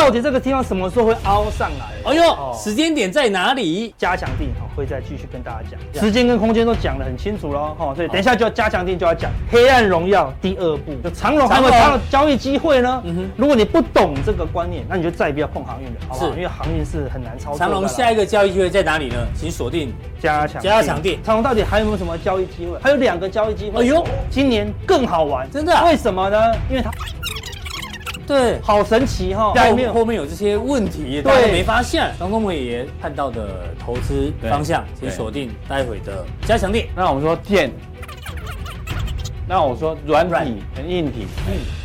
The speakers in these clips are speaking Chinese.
到底这个地方什么时候会凹上来？哎呦，哦、时间点在哪里？加强定哈，会再继续跟大家讲。时间跟空间都讲得很清楚喽，哈，所以等一下就要加强定就要讲《黑暗荣耀》第二部，就长荣还有它的交易机会呢。嗯哼，如果你不懂这个观念，那你就再也不要碰航运了，好不好？是因为航运是很难操作。长荣下一个交易机会在哪里呢？请锁定加强加强定。长荣到底还有没有什么交易机会？还有两个交易机会。哎呦，今年更好玩，真的、啊？为什么呢？因为它。对，好神奇哈！后面后面有这些问题，大家没发现。张忠谋也看到的投资方向，请锁定待会的加强力。那我们说电，那我说软体跟硬体，嗯。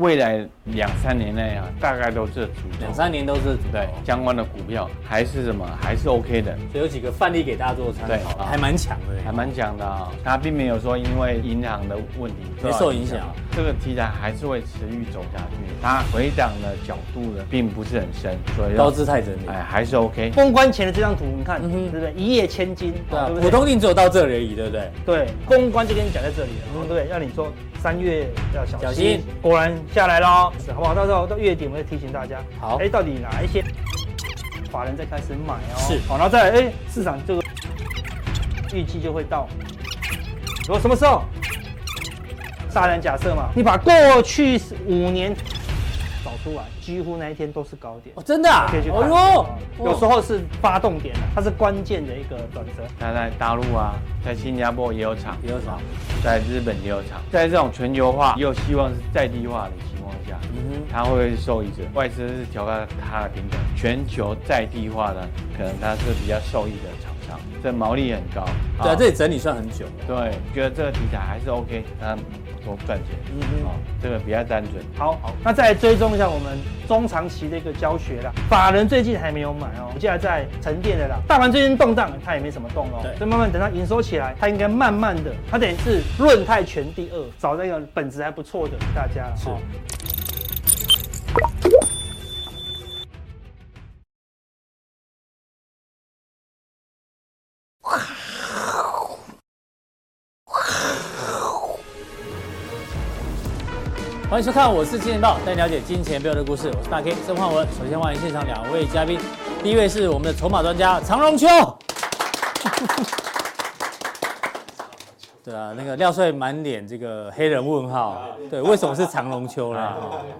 未来两三年内啊，大概都是主两三年都是主对相关的股票还是什么还是 OK 的，所以有几个范例给大家做参考，对，还蛮强的，还蛮强的啊。它并没有说因为银行的问题没受影响，这个题材还是会持续走下去。它回档的角度呢，并不是很深，所以高姿态整理，哎，还是 OK。封关前的这张图，你看，对不对？一夜千金，对，普通定只有到这里而已，对不对？对，封关就跟你讲在这里了，对，让你说。三月要小心，果然下来了，好不好？到时候到月底我们会提醒大家。好，哎，到底哪一些法人在开始买哦？是，好，然后再来，哎，市场这个预计就会到，我什么时候？大胆假设嘛，你把过去五年。找出来，几乎那一天都是高点哦，真的啊，可以去看。哦哟，有时候是发动点，它是关键的一个转折。它在大陆啊，在新加坡也有厂，也有厂，在日本也有厂。在这种全球化又希望是在地化的情况下，嗯哼，它会不会是受益者？外资是调高它的平等，全球在地化呢，可能它是比较受益的厂商，这毛利很高。对啊，这里整理算很久。对，觉得这个题材还是 OK，它。多赚钱，嗯嗯，哦，这个比较单纯。好，好，那再来追踪一下我们中长期的一个教学啦。法人最近还没有买哦，现在在沉淀的啦。大盘最近动荡，它也没什么动哦，对，所以慢慢等它营收起来，它应该慢慢的，它等于是润泰全第二，找那个本质还不错的大家是。哦欢迎收看，我是金钱豹，带你了解金钱背后的故事。我是大 K 曾焕文。首先欢迎现场两位嘉宾，第一位是我们的筹码专家常荣秋。对啊，那个廖帅满脸这个黑人问号，对，为什么是长荣秋呢？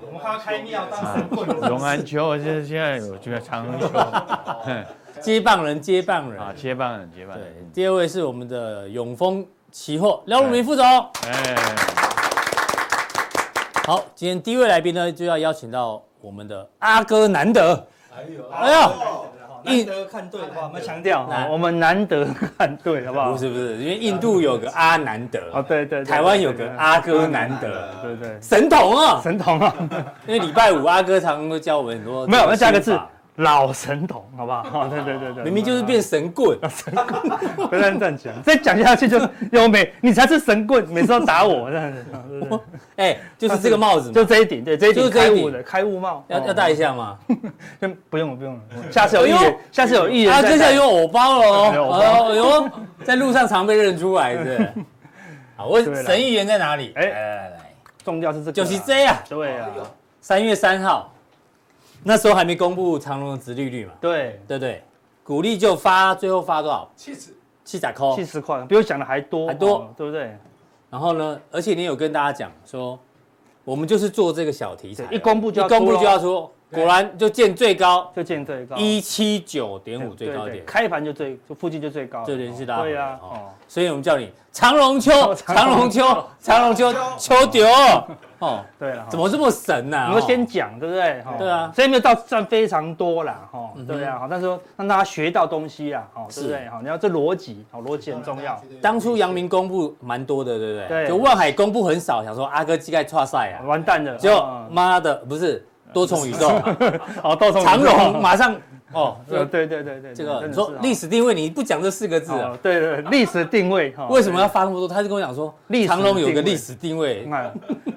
我们还要开庙当神棍。荣安秋，就是现在有这个长荣秋，接棒人，接棒人啊，接棒人，接棒人。对，第二位是我们的永丰期货廖汝明副总。哎。好，今天第一位来宾呢，就要邀请到我们的阿哥难得。哎呦，哎呦，难得看对，我们强调，我们难得看对，好不好？不是不是，因为印度有个阿难得，哦对对，台湾有个阿哥难得，对对，神童啊，神童啊，因为礼拜五阿哥常常都教我们很多，没有，要加个字。老神童，好不好？哦，对对对对，明明就是变神棍，神棍，不要站起来，再讲下去就优美，你才是神棍，每次都打我这样子。哎，就是这个帽子，就这一顶，对，这一顶开悟的开悟帽，要要戴一下吗？先不用了，不用。了，下次有艺人，下次有艺人，啊，接下来有偶包了哦，有，在路上常被认出来的。好，问神预言在哪里？哎，来来来，重要是这个，就是这啊，对啊，三月三号。那时候还没公布长隆的殖利率嘛？对。对对，股利就发，最后发多少？七十，七十块，七十块，比我想的还多，还多，对不对？然后呢，而且你有跟大家讲说，我们就是做这个小题材，一公布就要公布就要说，果然就见最高，就见最高，一七九点五最高点，开盘就最，就附近就最高，就联系到，对呀，哦，所以我们叫你长隆秋，长隆秋，长隆秋，秋丢。哦，对了，怎么这么神呢？你们先讲，对不对？对啊，所以没有到赚非常多啦，哈，对啊，好，但是说让大家学到东西啊，哈，对不对？好，你要这逻辑，好，逻辑很重要。当初阳明公布蛮多的，对不对？对，就万海公布很少，想说阿哥膝盖挫赛啊，完蛋了，就妈的，不是多重宇宙，好，多重长荣马上。哦，对对对对对，这个你说历史定位，你不讲这四个字啊？对对，历史定位哈，为什么要发那么多？他就跟我讲说，长荣有个历史定位，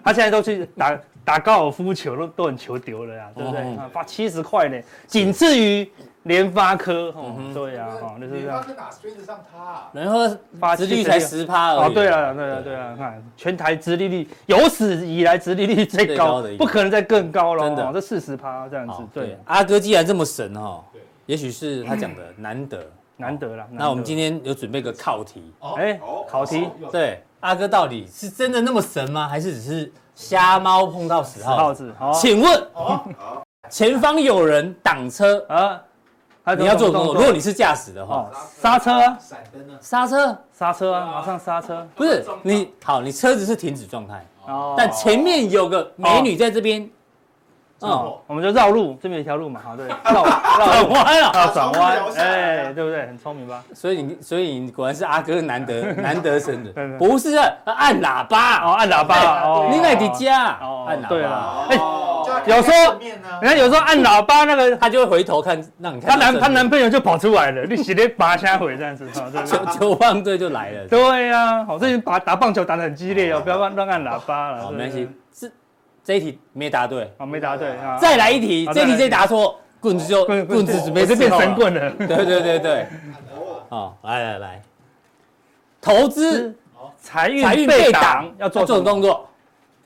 他现在都去打打高尔夫球，都都很球丢了呀，对不对？发七十块呢，仅次于联发科，对呀，哈，就是这样。联发科哪追得上他？然后发殖利率才十趴而已。哦，对啊，对啊，对啊，看全台殖利率有史以来殖利率最高的，不可能再更高了。真的，这四十趴这样子。对，阿哥既然这么神哈，也许是他讲的难得，难得了。那我们今天有准备个考题，哎，考题，对，阿哥到底是真的那么神吗？还是只是瞎猫碰到死耗子？请问，前方有人挡车啊？你要做动作，如果你是驾驶的话，刹车，闪灯呢？刹车，刹车啊，马上刹车。不是你好，你车子是停止状态，哦，但前面有个美女在这边，哦，我们就绕路，这边有一条路嘛，好，对，绕 绕。弯啊，要转弯，哎，对不对？很聪明吧？所以你，所以你果然是阿哥难得 难得生的，不是按喇叭。哦，按喇叭哦，你在家哦，按喇叭，对了，哎。有时候，你看有时候按喇叭那个，他就会回头看，让你看。他男他男朋友就跑出来了，你直接拔下回这样子，球球棒队就来了。对呀，好，最近打打棒球打得很激烈哦，不要乱乱按喇叭了。没关系，是这一题没答对，哦，没答对啊。再来一题，这一题再答错，棍子就棍子准备是变神棍了。对对对对，好，来来来，投资财运被挡，要做这种动作，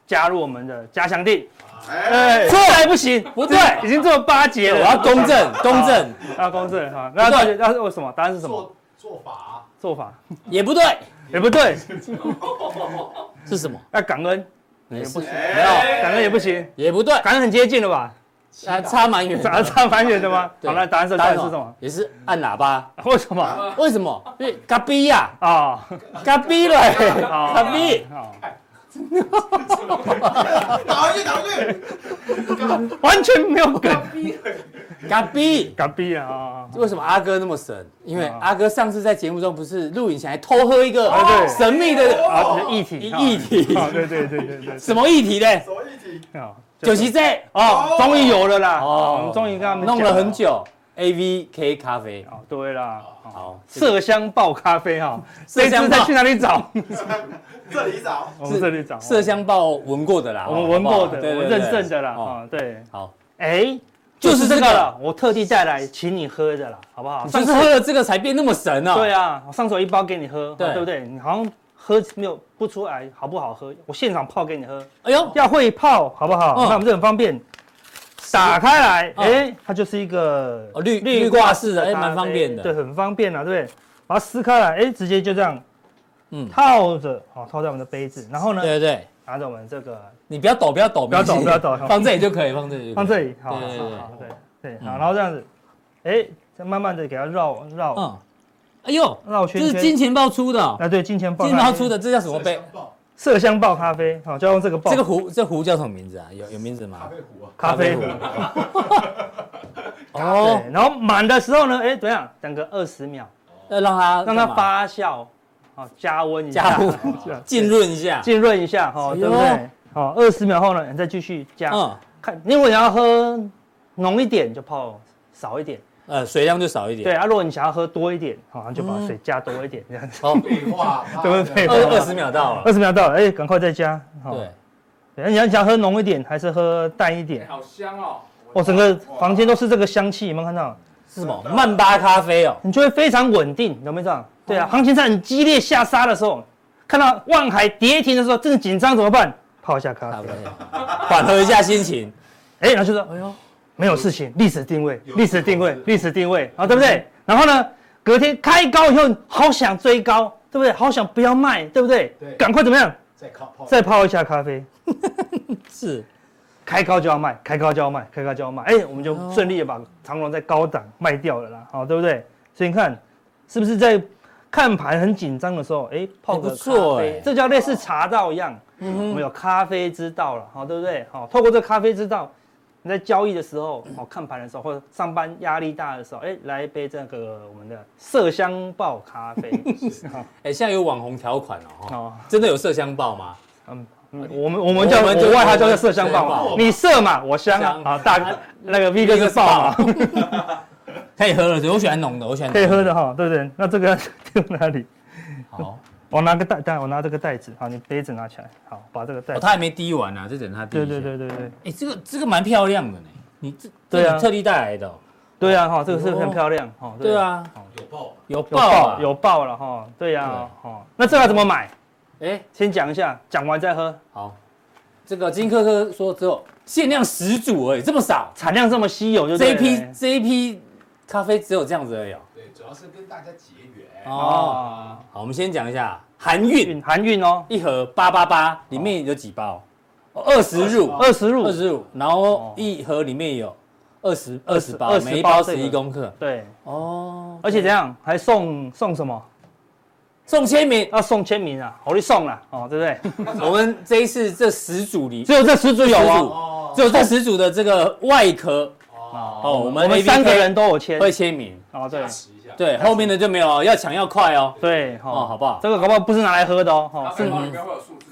加入我们的加强錠。哎，错还不行，不对，已经做了八节了。我要公正，公正，要公正哈。那到底要是为什么？答案是什么？做做法，做法也不对，也不对，是什么？要感恩也不行，没有感恩也不行，也不对，感恩很接近了吧？差差蛮远，差差蛮远的吗？好，那答案是答案是什么？也是按喇叭。为什么？为什么？因为嘎逼呀啊，嘎逼了，嘎逼。打回去，打回去，完全没有梗。嘎逼，嘎逼啊！为什么阿哥那么神？因为阿哥上次在节目中不是录影前还偷喝一个神秘的液体，液体。对对对对对。什么液体呢？什么液体？九七 Z 哦，终于有了啦！哦，我们终于跟他们弄了很久。A V K 咖啡。哦，对啦。好，麝香爆咖啡哈。麝香再去哪里找？这里找，我们这里找麝香爆闻过的啦，我们闻过的，我认证的啦，啊，对，好，哎，就是这个了，我特地带来请你喝的啦，好不好？上次喝了这个才变那么神啊。对啊，我上手一包给你喝，对不对？你好像喝没有不出来，好不好喝？我现场泡给你喝，哎呦，要会泡，好不好？那我们这很方便，打开来，哎，它就是一个绿绿挂式的，哎，蛮方便的，对，很方便啊，对不对？把它撕开来，哎，直接就这样。嗯，套着，好，套在我们的杯子，然后呢，对对。对，拿着我们这个，你不要抖，不要抖，不要抖，不要抖，放这里就可以，放这里，放这里，好，好，好，对对，好，然后这样子，哎，再慢慢的给它绕绕，嗯，哎呦，绕圈圈，这是金钱豹出的，啊，对，金钱豹，金钱豹出的，这叫什么杯？麝香爆咖啡，好，就用这个爆，这个壶，这壶叫什么名字啊？有有名字吗？咖啡壶啊，咖啡壶，哦，然后满的时候呢，哎，怎样？等个二十秒，要让它让它发酵。好，加温一下，浸润一下，浸润一下，哈，对不对？好，二十秒后呢，你再继续加。嗯，看，如果你要喝浓一点，就泡少一点，呃，水量就少一点。对啊，如果你想要喝多一点，好，就把水加多一点，这样子。好，废话，对不对？二二十秒到了，二十秒到了，哎，赶快再加。对，那你要想喝浓一点，还是喝淡一点？好香哦！我整个房间都是这个香气，有没有看到？是什么？曼巴咖啡哦，你就会非常稳定，有没有这样？对啊，行情在很激烈下杀的时候，看到望海跌停的时候，正紧张怎么办？泡一下咖啡，缓和一下心情。哎，然后就说，哎呦，没有事情，历史定位，历史定位，历史定位，啊，对不对？然后呢，隔天开高以后，好想追高，对不对？好想不要卖，对不对？对，赶快怎么样？再泡，再泡一下咖啡。是，开高就要卖，开高就要卖，开高就要卖。哎，我们就顺利的把长隆在高档卖掉了啦，好，对不对？所以你看，是不是在？看盘很紧张的时候，哎，泡个咖啡，这叫类似茶道一样。嗯，我们有咖啡之道了，好，对不对？好，透过这咖啡之道，你在交易的时候，好，看盘的时候，或者上班压力大的时候，哎，来一杯这个我们的麝香爆咖啡。哎，现在有网红条款哦，哦，真的有麝香爆吗？嗯，我们我们叫国外号叫做麝香爆，你麝嘛，我香啊，好，大那个 V 哥是爆嘛。可以喝了，我喜欢浓的，我喜欢可以喝的哈，对不对？那这个 丢哪里？好，我拿个袋袋，我拿这个袋子，好，你杯子拿起来，好，把这个袋子。他还没滴完呢，就等他滴。对对对对对。哎，这个这个蛮漂亮的呢，你这对啊，特地带来的。对啊，哈，这个是很漂亮，哈。对啊，有爆，有爆，有爆了哈。对呀，哈。那这个怎么买？哎，先讲一下，讲完再喝。好，这个金科科说只有限量十组而已，这么少，产量这么稀有就，就这一批这一批咖啡只有这样子而已。对，主要是跟大家结缘。哦，好，我们先讲一下韩运，韩运哦，一盒八八八，里面有几包？二十入，二十入，二十入，然后一盒里面有二十二十包，每一包十一公克。对，哦，而且怎样？还送送什么？送签名，要送签名啊！好，你送了哦，对不对？我们这一次这十组里，只有这十组有哦，只有这十组的这个外壳哦，我们我们三个人都有签，会签名哦，对，对，后面的就没有，要抢要快哦，对，哦，好不好？这个搞不好不是拿来喝的哦，哈，是里面会有数字。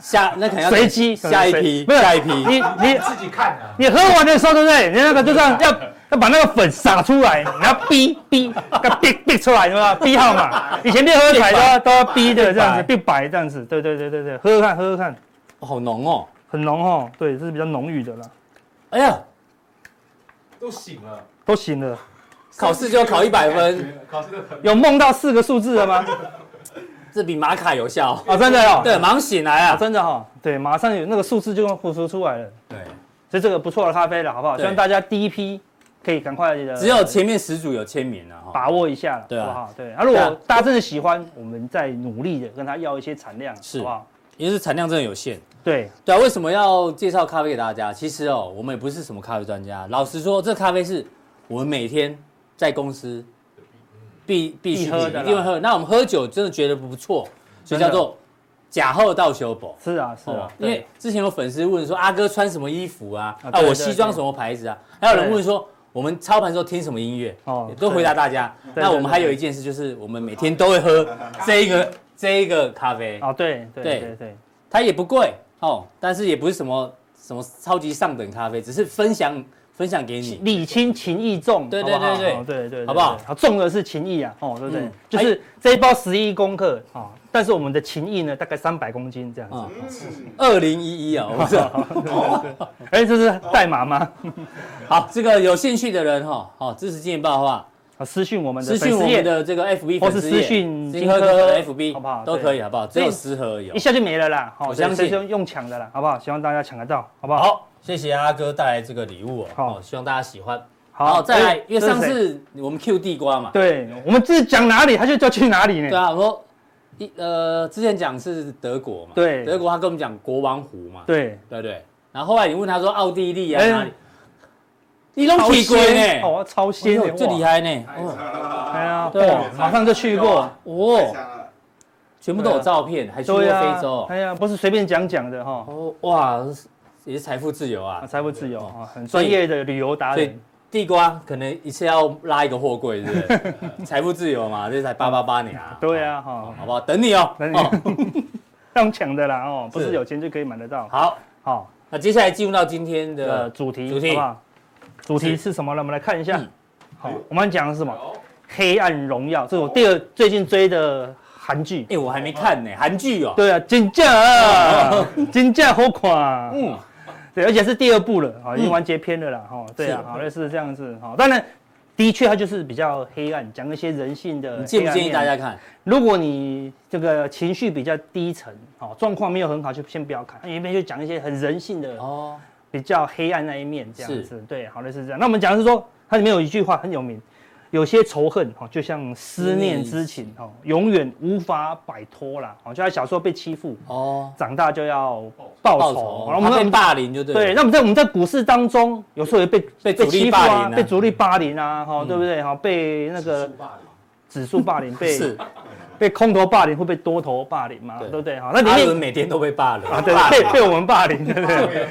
下那肯定要随机下一批，不是下一批，你你自己看啊。你喝完的时候，对不对？你那个就这样要要把那个粉撒出来，你要逼逼要逼逼出来，是吧？逼号码，以前练喝彩都要都要逼的这样子，逼白这样子，对对对对对，喝喝看，喝喝看，好浓哦，很浓哦，对，这是比较浓郁的啦。哎呀，都醒了，都醒了，考试就要考一百分，考试有梦到四个数字了吗？这比玛卡有效啊！真的哦，对，马上醒来啊！真的哈，对，马上有那个数字就会浮出来了。对，所以这个不错的咖啡了，好不好？希望大家第一批可以赶快的。只有前面十组有签名了，把握一下，对啊，对。啊，如果大家真的喜欢，我们再努力的跟他要一些产量，是，好不好？因为是产量真的有限。对，对啊。为什么要介绍咖啡给大家？其实哦，我们也不是什么咖啡专家。老实说，这咖啡是我们每天在公司必必须喝的，一定会喝。那我们喝酒真的觉得不错。所以叫做假后到修补，是啊是啊，因为之前有粉丝问说阿哥穿什么衣服啊？啊我西装什么牌子啊？还有人问说我们操盘时候听什么音乐？哦，都回答大家。那我们还有一件事就是我们每天都会喝这一个这一个咖啡。哦对对对对，它也不贵哦，但是也不是什么什么超级上等咖啡，只是分享。分享给你，礼轻情意重，对对对对对对，好不好？好，重的是情意啊，哦，对不对？就是这一包十一公克啊，但是我们的情意呢，大概三百公斤这样子。二零一一啊，我知道。哎，这是代码吗？好，这个有兴趣的人哈，好支持金钱爆的话，私讯我们的私讯我们的这个 FB 或是私讯金科 FB，好不好？都可以，好不好？只有十盒而已，一下就没了啦。好，我相信用抢的啦，好不好？希望大家抢得到，好不好？好。谢谢阿哥带来这个礼物哦，好，希望大家喜欢。好，再来，因为上次我们 Q 地瓜嘛，对，我们是讲哪里，他就叫去哪里呢？对啊，我说一呃，之前讲是德国嘛，对，德国他跟我们讲国王湖嘛，对对对。然后后来你问他说奥地利啊哪里，你都去过呢？哦，超鲜，最厉害呢。哦哎呀，对，马上就去过，哦，全部都有照片，还去过非洲。哎呀，不是随便讲讲的哈。哦，哇。也是财富自由啊，财富自由啊，很专业的旅游达人。地瓜可能一次要拉一个货柜，是不是？财富自由嘛，这才八八八年啊。对啊，哈，好不好？等你哦，等你。用抢的啦哦，不是有钱就可以买得到。好，好，那接下来进入到今天的主题，主题好不好？主题是什么呢？我们来看一下。好，我们讲的是什么？黑暗荣耀，这是我第二最近追的韩剧。哎，我还没看呢，韩剧哦。对啊，金价啊，金价好垮。嗯。对，而且是第二部了，啊，已经完结篇了啦，哈，对啊，好类似这样子，哈，当然，的确它就是比较黑暗，讲一些人性的。你建不建议大家看？如果你这个情绪比较低沉，哦，状况没有很好，就先不要看，因为就讲一些很人性的哦，比较黑暗那一面这样子，对，好类似这样。那我们讲的是说，它里面有一句话很有名。有些仇恨哈，就像思念之情哈，永远无法摆脱啦。哦，就在小时候被欺负哦，长大就要报仇。我们被霸凌就对。对，那我们在我们在股市当中，有时候也被被被欺负啊，被主力霸凌啊，哈，对不对？哈，被那个指数霸凌被。被空头霸凌会被多头霸凌吗？对不对？好，那阿伦每天都被霸凌啊，对，被被我们霸凌，对不对？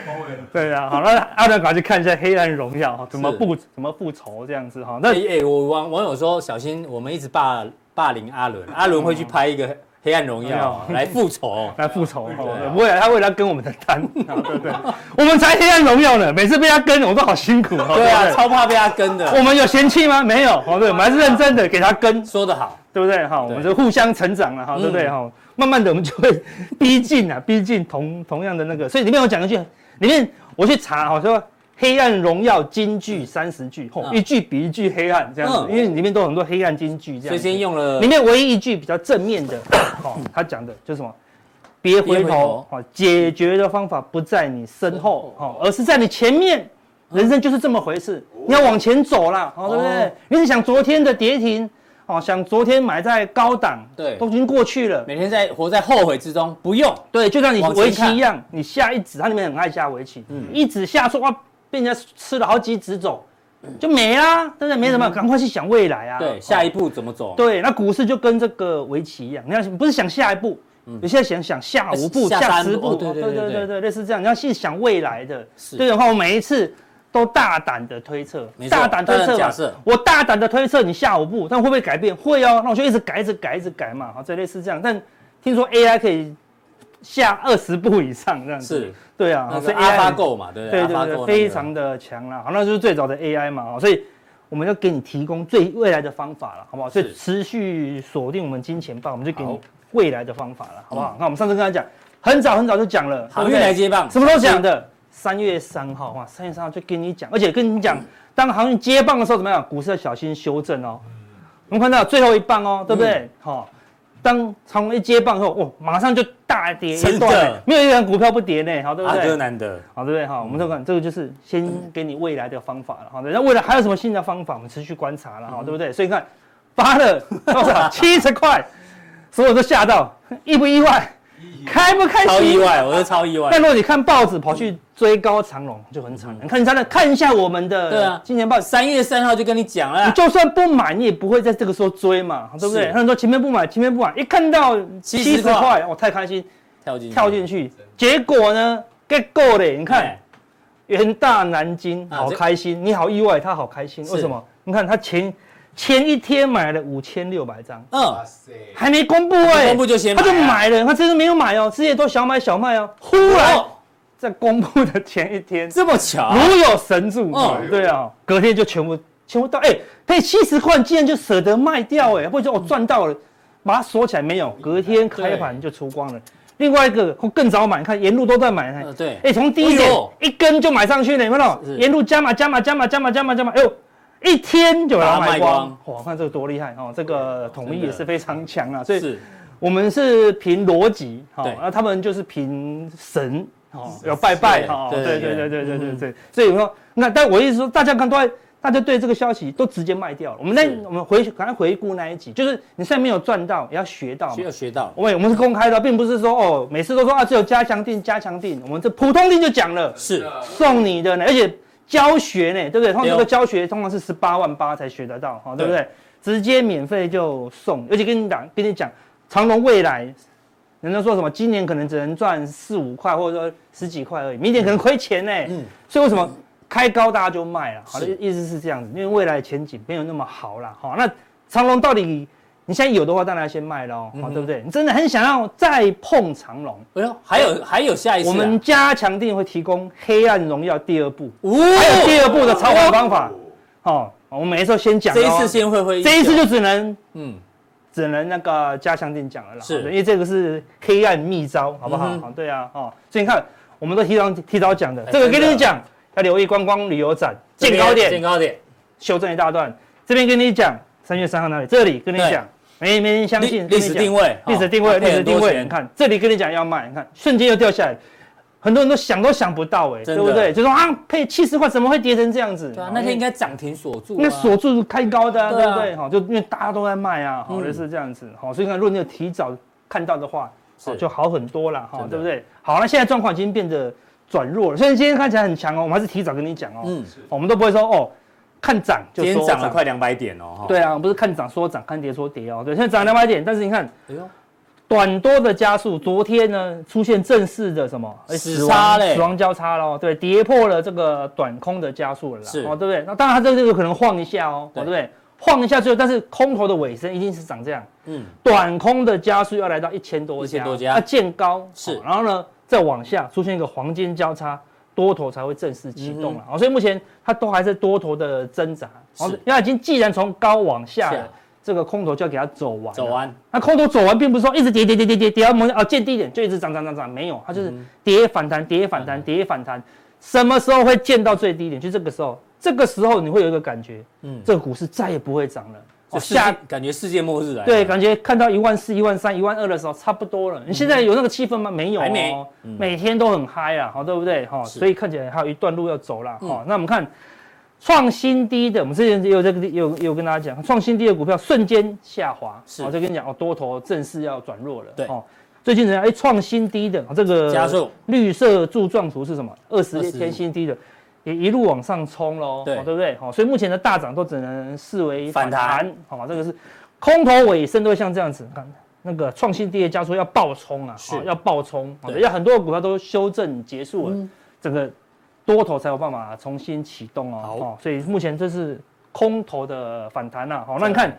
对啊，好，那阿伦赶快去看一下《黑暗荣耀》哈，怎么复怎么复仇这样子哈。那哎，我网网友说小心，我们一直霸霸凌阿伦，阿伦会去拍一个。黑暗荣耀来复仇，来复仇，不会，他为了跟我们的单，对对，我们才黑暗荣耀呢，每次被他跟，我们都好辛苦，对啊，超怕被他跟的。我们有嫌弃吗？没有，哦对，我们还是认真的给他跟，说得好，对不对？哈，我们就互相成长了，哈，对不对？哈，慢慢的我们就会逼近啊，逼近同同样的那个，所以里面我讲一句，里面我去查，我，说。黑暗荣耀金句三十句，吼，一句比一句黑暗这样子，因为里面都有很多黑暗金句这样。所以先用了里面唯一一句比较正面的，哦，他讲的就是什么？别回头，哦，解决的方法不在你身后，哦，而是在你前面。人生就是这么回事，你要往前走啦，哦，对不对？你是想昨天的跌停，哦，想昨天买在高档，对，都已经过去了。每天在活在后悔之中，不用。对，就像你围棋一样，你下一子，它里面很爱下围棋，嗯，一子下错哇，被人家吃了好几只走，就没啦，对不对？没什么，赶快去想未来啊。对，下一步怎么走？对，那股市就跟这个围棋一样，你要不是想下一步。有些想想下五步、下十步，对对对对对，类似这样。你要去想未来的，对的话，我每一次都大胆的推测，大胆推测嘛。我大胆的推测你下五步，但会不会改变？会哦，那我就一直改，一直改，一直改嘛。好，这类似这样。但听说 AI 可以下二十步以上这样子，是，对啊，是 AlphaGo 嘛，对对对对，非常的强啦。好，那就是最早的 AI 嘛。所以我们要给你提供最未来的方法了，好不好？所以持续锁定我们金钱豹，我们就给你。未来的方法了，好不好？那、嗯、我们上次跟他讲，很早很早就讲了，航运来接棒，什么时候讲的？三月三号哇，三月三号就跟你讲，而且跟你讲，嗯、当航运接棒的时候怎么样？股市要小心修正哦。嗯、我们看到最后一棒哦，对不对？好、嗯，当长荣一接棒后，哇，马上就大跌一段，的没有一档股票不跌呢，好，对不对？阿哥难得，好，对不对？好，我们都看这个就是先给你未来的方法了，好的。那未来还有什么新的方法？我们持续观察了，好，对不对？所以看发了多少？七十块。所有都吓到，意不意外？开不开心？超意外，我是超意外。但如果你看报纸跑去追高长隆，就很惨。你看，你真的看一下我们的对啊，金钱报三月三号就跟你讲了，你就算不买，你也不会在这个时候追嘛，对不对？他们说前面不买，前面不买，一看到七十块，我太开心，跳进跳进去，结果呢，get go 嘞！你看，元大南京好开心，你好意外，他好开心，为什么？你看他前。前一天买了五千六百张，嗯，还没公布哎，公布就先，他就买了，他真的没有买哦，这些都小买小卖哦，忽然在公布的前一天，这么巧，如有神助，嗯，对啊，隔天就全部全部到，哎，配七十块，竟然就舍得卖掉，哎，或者说我赚到了，把它锁起来没有，隔天开盘就出光了。另外一个更早买，看沿路都在买，对，哎，从第一点一根就买上去了，有没有？沿路加码加码加码加码加码加码，哎呦。一天就把它卖光，哇！看这个多厉害哦，这个统一也是非常强啊。所以，我们是凭逻辑，好，那他们就是凭神，哦，要拜拜，哈，对对对对对对对。所以我说，那但我意思说，大家看都在，大家对这个消息都直接卖掉了。我们那我们回赶快回顾那一集，就是你现在没有赚到，也要学到，需要学到。我我们是公开的，并不是说哦，每次都说啊，只有加强定加强定，我们这普通定就讲了，是送你的呢，而且。教学呢，对不对？通常这个教学通常是十八万八才学得到，哈，对不对？直接免费就送，而且跟你讲，跟你讲，长隆未来，人家说什么，今年可能只能赚四五块，或者说十几块而已，明年可能亏钱呢。嗯，所以为什么开高大家就卖了？好的意思是这样子，因为未来前景没有那么好了，好，那长隆到底？你现在有的话，当然要先卖喽，好，对不对？你真的很想要再碰长龙，哎呦，还有还有下一次，我们加强定会提供《黑暗荣耀》第二部，还有第二部的操盘方法，哦，我们每一次先讲，这一次先会会，这一次就只能，嗯，只能那个加强錠讲了啦，是，因为这个是黑暗秘招，好不好？好，对啊，哦，所以你看，我们都提早提早讲的，这个跟你讲，要留意观光旅游展见高点，见高点，修正一大段，这边跟你讲。三月三号那里？这里跟你讲，没没人相信。历史定位，历史定位，历史定位。你看这里跟你讲要卖，你看瞬间又掉下来，很多人都想都想不到，哎，对不对？就说啊，配七十块怎么会跌成这样子？对啊，那天应该涨停锁住，应该锁住开高的，对不对？哈，就因为大家都在卖啊，好的是这样子，好，所以看如果你有提早看到的话，就好很多了，哈，对不对？好，那现在状况已经变得转弱了，虽然今天看起来很强哦，我们还是提早跟你讲哦，嗯，我们都不会说哦。看涨就说涨，今天涨了快两百点哦。对啊，不是看涨说涨，看跌说跌哦。对，现在涨两百点，但是你看，哎呦，短多的加速，昨天呢出现正式的什么死叉嘞，死亡交叉喽。对，跌破了这个短空的加速了啦。是哦，对不对？那当然它这个有可能晃一下哦，对不对？晃一下之后，但是空头的尾声一定是长这样。嗯，短空的加速要来到一千多，一千多家，它见高是，然后呢再往下出现一个黄金交叉。多头才会正式启动了，所以目前它都还是多头的挣扎，是，因为已经既然从高往下了，这个空头就要给它走完，走完。那空头走完，并不是说一直跌跌跌跌跌跌到某啊见低点就一直涨涨涨涨，没有，它就是跌反弹跌反弹跌反弹，什么时候会见到最低点？就这个时候，这个时候你会有一个感觉，嗯，这个股市再也不会涨了，下感觉世界末日来，对，感觉看到一万四、一万三、一万二的时候差不多了。你现在有那个气氛吗？没有，还没，每天都很嗨啊，好，对不对？哈，所以看起来还有一段路要走了。哈，那我们看创新低的，我们之前有这个有有跟大家讲，创新低的股票瞬间下滑，是，我就跟你讲哦，多头正式要转弱了。对，哦，最近人家哎创新低的，这个加速绿色柱状图是什么？二十天新低的。也一路往上冲喽，对，对不对？好，所以目前的大涨都只能视为反弹，好，这个是空头尾声都会像这样子，看那个创新低的加速要爆冲啊，是，要爆冲，好，要很多股票都修正结束了，整个多头才有办法重新启动哦，好，所以目前这是空头的反弹呐，好，那你看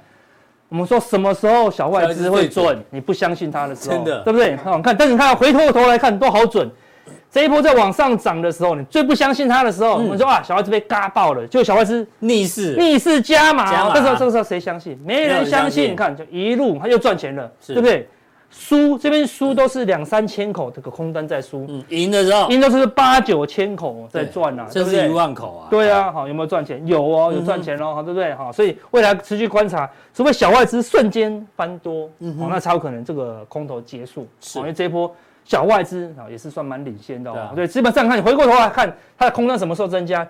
我们说什么时候小外资会准？你不相信它的时候，真的，对不对？好，看，但是你看回过头来看都好准。这一波在往上涨的时候，你最不相信它的时候，我们说啊，小外资被嘎爆了，就小外资逆势逆势加码，这时候这个时候谁相信？没人相信。你看，就一路他又赚钱了，对不对？输这边输都是两三千口，这个空单在输。嗯，赢的时候赢都是八九千口在赚啊，这是一万口啊。对啊，好，有没有赚钱？有哦，有赚钱哦，好，对不对？好，所以未来持续观察，除非小外资瞬间翻多，哦，那才有可能这个空头结束。是，因为这一波。小外资啊，也是算蛮领先的哦。对，基本上看你回过头来看，它的空单什么时候增加？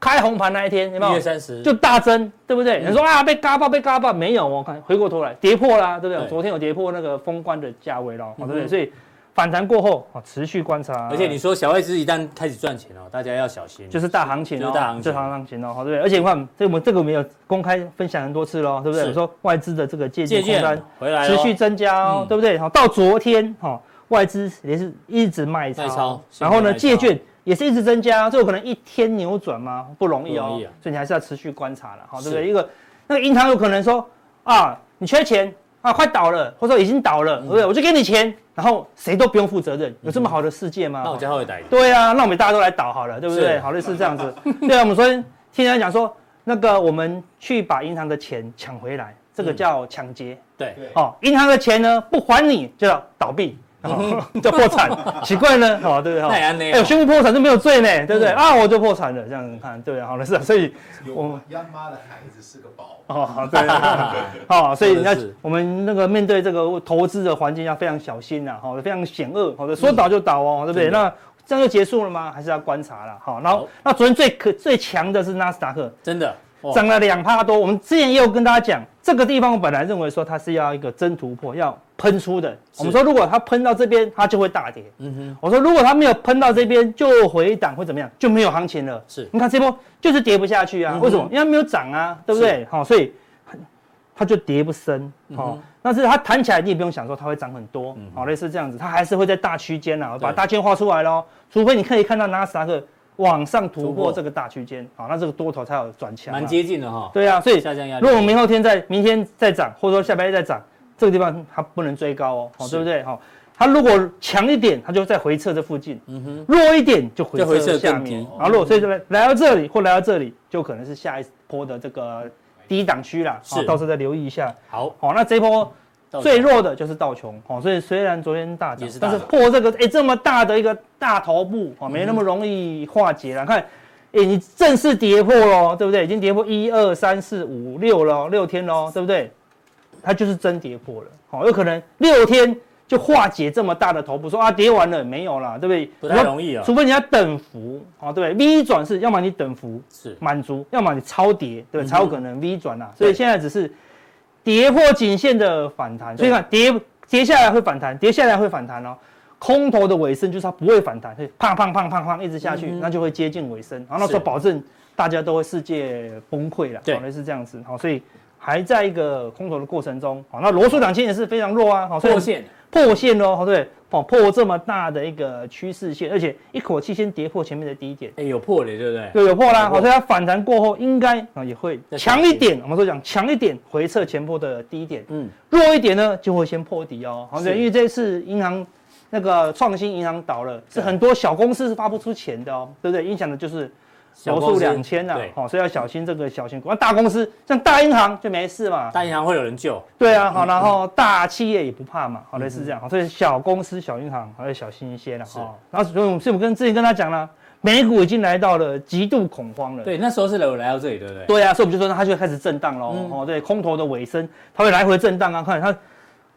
开红盘那一天，有没有？一月三十就大增，对不对？你说啊，被嘎爆，被嘎爆，没有哦。看回过头来，跌破啦，对不对？昨天有跌破那个封关的价位喽，对不对？所以反弹过后啊，持续观察。而且你说小外资一旦开始赚钱哦，大家要小心，就是大行情哦，大行情，大行情哦，对不对？而且你看，这个这个我们有公开分享很多次喽，对不对？我说外资的这个借券空单回来持续增加哦，对不对？好，到昨天哈。外资也是一直卖超，超然后呢，借券也是一直增加，这有可能一天扭转吗？不容易哦，易啊、所以你还是要持续观察了，好，对不对？一个那个银行有可能说啊，你缺钱啊，快倒了，或者说已经倒了，对不对？我就给你钱，然后谁都不用负责任，有这么好的世界吗？那我家会逮。对啊，那我们大家都来倒好了，对不对？好类似这样子。对啊，我们昨天听人家讲说，那个我们去把银行的钱抢回来，这个叫抢劫。对，哦，银行的钱呢不还你就要倒闭。就破产，奇怪呢，好对不对？哎，我宣布破产就没有罪呢，对不对？啊，我就破产了，这样子看，对不对？好了是，所以我们央妈的孩子是个宝哦，好对，好，所以那我们那个面对这个投资的环境要非常小心呐，好的，非常险恶，好的，说倒就倒哦，对不对？那这样就结束了吗？还是要观察了？好，然后那昨天最可最强的是纳斯达克，真的。涨了两趴多，我们之前也有跟大家讲，这个地方我本来认为说它是要一个真突破，要喷出的。我们说如果它喷到这边，它就会大跌。嗯哼。我说如果它没有喷到这边，就回档会怎么样？就没有行情了。是。你看这波就是跌不下去啊？为什么？因为它没有涨啊，对不对？好，所以它就跌不深。好，但是它弹起来，你也不用想说它会涨很多。好，类似这样子，它还是会在大区间啊，我把大圈画出来喽。除非你可以看到纳斯达克。往上突破这个大区间，好，那这个多头才有转强，蛮接近的哈。对啊，所以如果我们明后天再明天再涨，或者说下半夜再涨，这个地方它不能追高哦，好，对不对？好，它如果强一点，它就在回撤这附近；嗯哼，弱一点就回撤下面。好，如果所以来来到这里或来到这里，就可能是下一波的这个低档区啦。好，到时候再留意一下。好，好，那这一波。最弱的就是道琼，哦，所以虽然昨天大涨，但是破这个哎这么大的一个大头部，哦，没那么容易化解了。看，哎，你正式跌破了，对不对？已经跌破一二三四五六了，六天了，对不对？它就是真跌破了，哦，有可能六天就化解这么大的头部，说啊跌完了没有了，对不对？不太容易啊，除非你要等幅，哦，对不对？V 转是要么你等幅是满足，要么你超跌，对，才有可能 V 转啊。所以现在只是。跌破颈线的反弹，所以看跌跌下来会反弹，跌下来会反弹哦。空头的尾声就是它不会反弹，所以砰砰砰砰砰一直下去，那就会接近尾声，然后那时候保证大家都会世界崩溃了，可能是这样子。好，所以还在一个空头的过程中。好，那罗素两千也是非常弱啊，好，破线破线哦，好对。哦，破这么大的一个趋势线，而且一口气先跌破前面的低点，哎，有破了，对不对？对，有破啦。好，所以它反弹过后，应该啊也会强一点。我们说讲强一点，回撤前波的低点。嗯，弱一点呢，就会先破底哦。好，对，因为这次银行那个创新银行倒了，是很多小公司是发不出钱的哦，对不对？影响的就是。罗数两千呐，好，所以要小心这个小型股。那大公司像大银行就没事嘛，大银行会有人救。对啊，好，然后大企业也不怕嘛，好，类似这样，所以小公司小银行还要小心一些了哈。然后所以我们跟之前跟他讲了，美股已经来到了极度恐慌了。对，那时候是有来到这里，对不对？对啊，所以我们就说它就会开始震荡喽。嗯、哦，对，空头的尾声，它会来回震荡啊。看它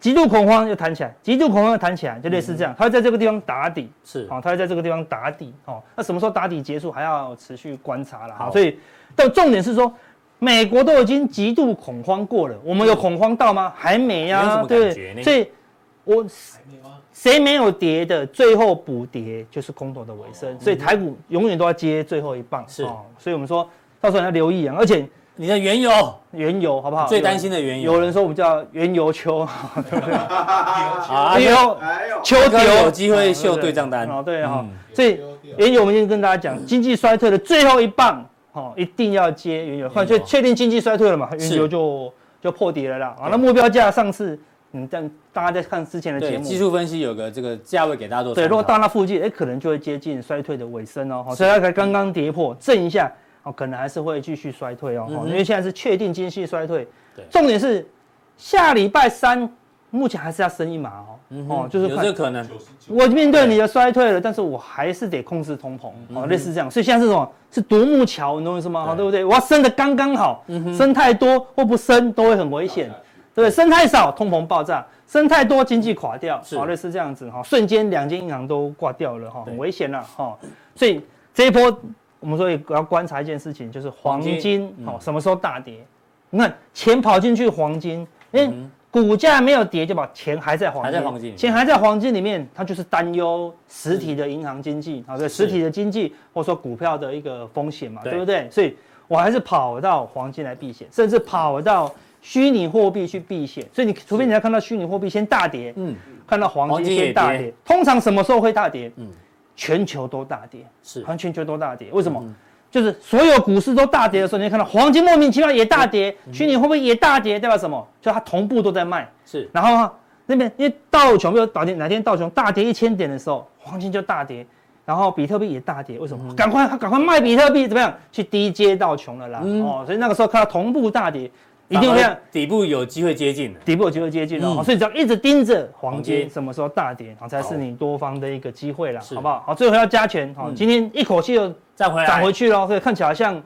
极度恐慌又弹起来，极度恐慌又弹起来，就类似这样。它会在这个地方打底，是，好、哦，它会在这个地方打底。哦，那什么时候打底结束，还要持续观察了。好，所以，但重点是说，美国都已经极度恐慌过了，我们有恐慌到吗？还没呀、啊，对，所以，我。谁没有跌的，最后补跌就是空头的尾声，所以台股永远都要接最后一棒。是，哦所以我们说到时候要留意啊。而且你的原油，原油好不好？最担心的原油，有人说我们叫原油秋，对不对？啊，有秋丢有机会秀对账单。哦，对哈。所以原油，我们已经跟大家讲，经济衰退的最后一棒，哦，一定要接原油，或者确定经济衰退了嘛，原油就就破底了啦。啊，那目标价上次。嗯，但大家在看之前的节目，技术分析有个这个价位给大家做。对，如果到那附近，哎，可能就会接近衰退的尾声哦。所以它才刚刚跌破，震一下，哦，可能还是会继续衰退哦。因为现在是确定经济衰退。对。重点是下礼拜三，目前还是要升一码哦。哦，就是有这可能。我面对你的衰退了，但是我还是得控制通膨哦，类似这样。所以现在是什么？是独木桥，你懂我意思吗？好，对不对？我要升的刚刚好，升太多或不升都会很危险。对，升太少，通膨爆炸；升太多，经济垮掉。好，类似这样子哈，瞬间两间银行都挂掉了哈，很危险了哈。所以这一波，我们所以要观察一件事情，就是黄金好什么时候大跌？你看钱跑进去黄金，因为股价没有跌，就把钱还在黄金，还在黄金，钱还在黄金里面，它就是担忧实体的银行经济啊，对，实体的经济或者说股票的一个风险嘛，对。不对？所以我还是跑到黄金来避险，甚至跑到。虚拟货币去避险，所以你除非你要看到虚拟货币先大跌，嗯，看到黄金先大跌，通常什么时候会大跌？嗯，全球都大跌，是，好像全球都大跌，为什么？就是所有股市都大跌的时候，你看到黄金莫名其妙也大跌，虚拟货币也大跌，代表什么？就它同步都在卖，是。然后那边因为道琼，比如哪天哪天道琼大跌一千点的时候，黄金就大跌，然后比特币也大跌，为什么？赶快赶快卖比特币，怎么样？去低接到穷了啦，哦，所以那个时候看到同步大跌。一定会底部有机会接近，底部有机会接近哦，所以只要一直盯着黄金什么时候大跌，好才是你多方的一个机会了，好不好？好，最后要加权，好，今天一口气又再回来。涨回去了，所以看起来像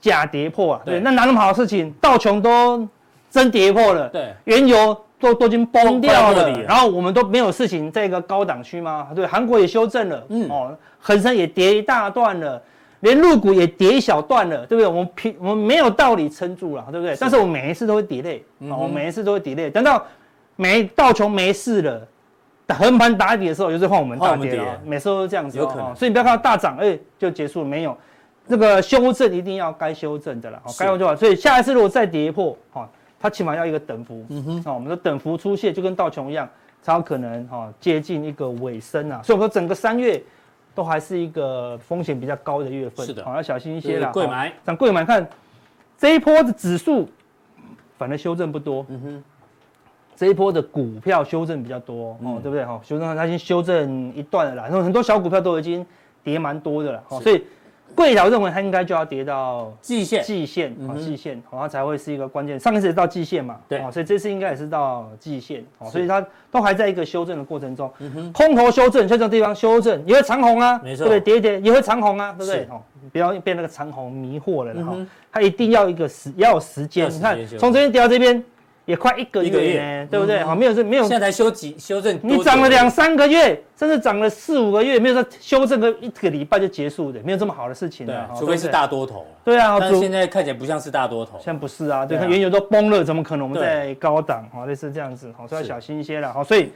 假跌破啊，对，那哪那么好的事情？道琼都真跌破了，对，原油都都已经崩掉了，然后我们都没有事情在一个高档区吗？对，韩国也修正了，嗯，哦，恒生也跌一大段了。连入股也跌一小段了，对不对？我们平我们没有道理撑住了，对不对？但是我每一次都会 delay，我每一次都会 delay，等到没道琼没事了，横盘打底的时候，就是换我们大跌了。每次都是这样子，有可能。所以你不要看到大涨，哎，就结束了，没有。那个修正一定要该修正的了，该修正。所以下一次如果再跌破，哈，它起码要一个等幅，嗯哼，我们的等幅出现就跟道琼一样，才有可能哈接近一个尾声啊。所以我说整个三月。都还是一个风险比较高的月份，是的，好，要小心一些啦。贵买，涨贵买看这一波的指数，反正修正不多。嗯哼，这一波的股票修正比较多哦，对不对？哈，修正它已经修正一段了啦，然后很多小股票都已经跌蛮多的了，所以。柜台认为它应该就要跌到季线，季线啊，季线，好，它才会是一个关键。上一次也到季线嘛，对，所以这次应该也是到季线，所以它都还在一个修正的过程中。空头修正，在这个地方修正也会长红啊，没错，对不对？跌一跌也会长红啊，对不对？哦，不要被那个长红迷惑了，然后它一定要一个时，要有时间。你看，从这边跌到这边。也快一个月呢，对不对？好，没有这没有，现在才修几修正，你涨了两三个月，甚至涨了四五个月，没有说修正个一个礼拜就结束的，没有这么好的事情。对，除非是大多头。对啊，但现在看起来不像是大多头。现在不是啊，对，它原油都崩了，怎么可能我们在高档？好，类似这样子，好，所以要小心一些了。好，所以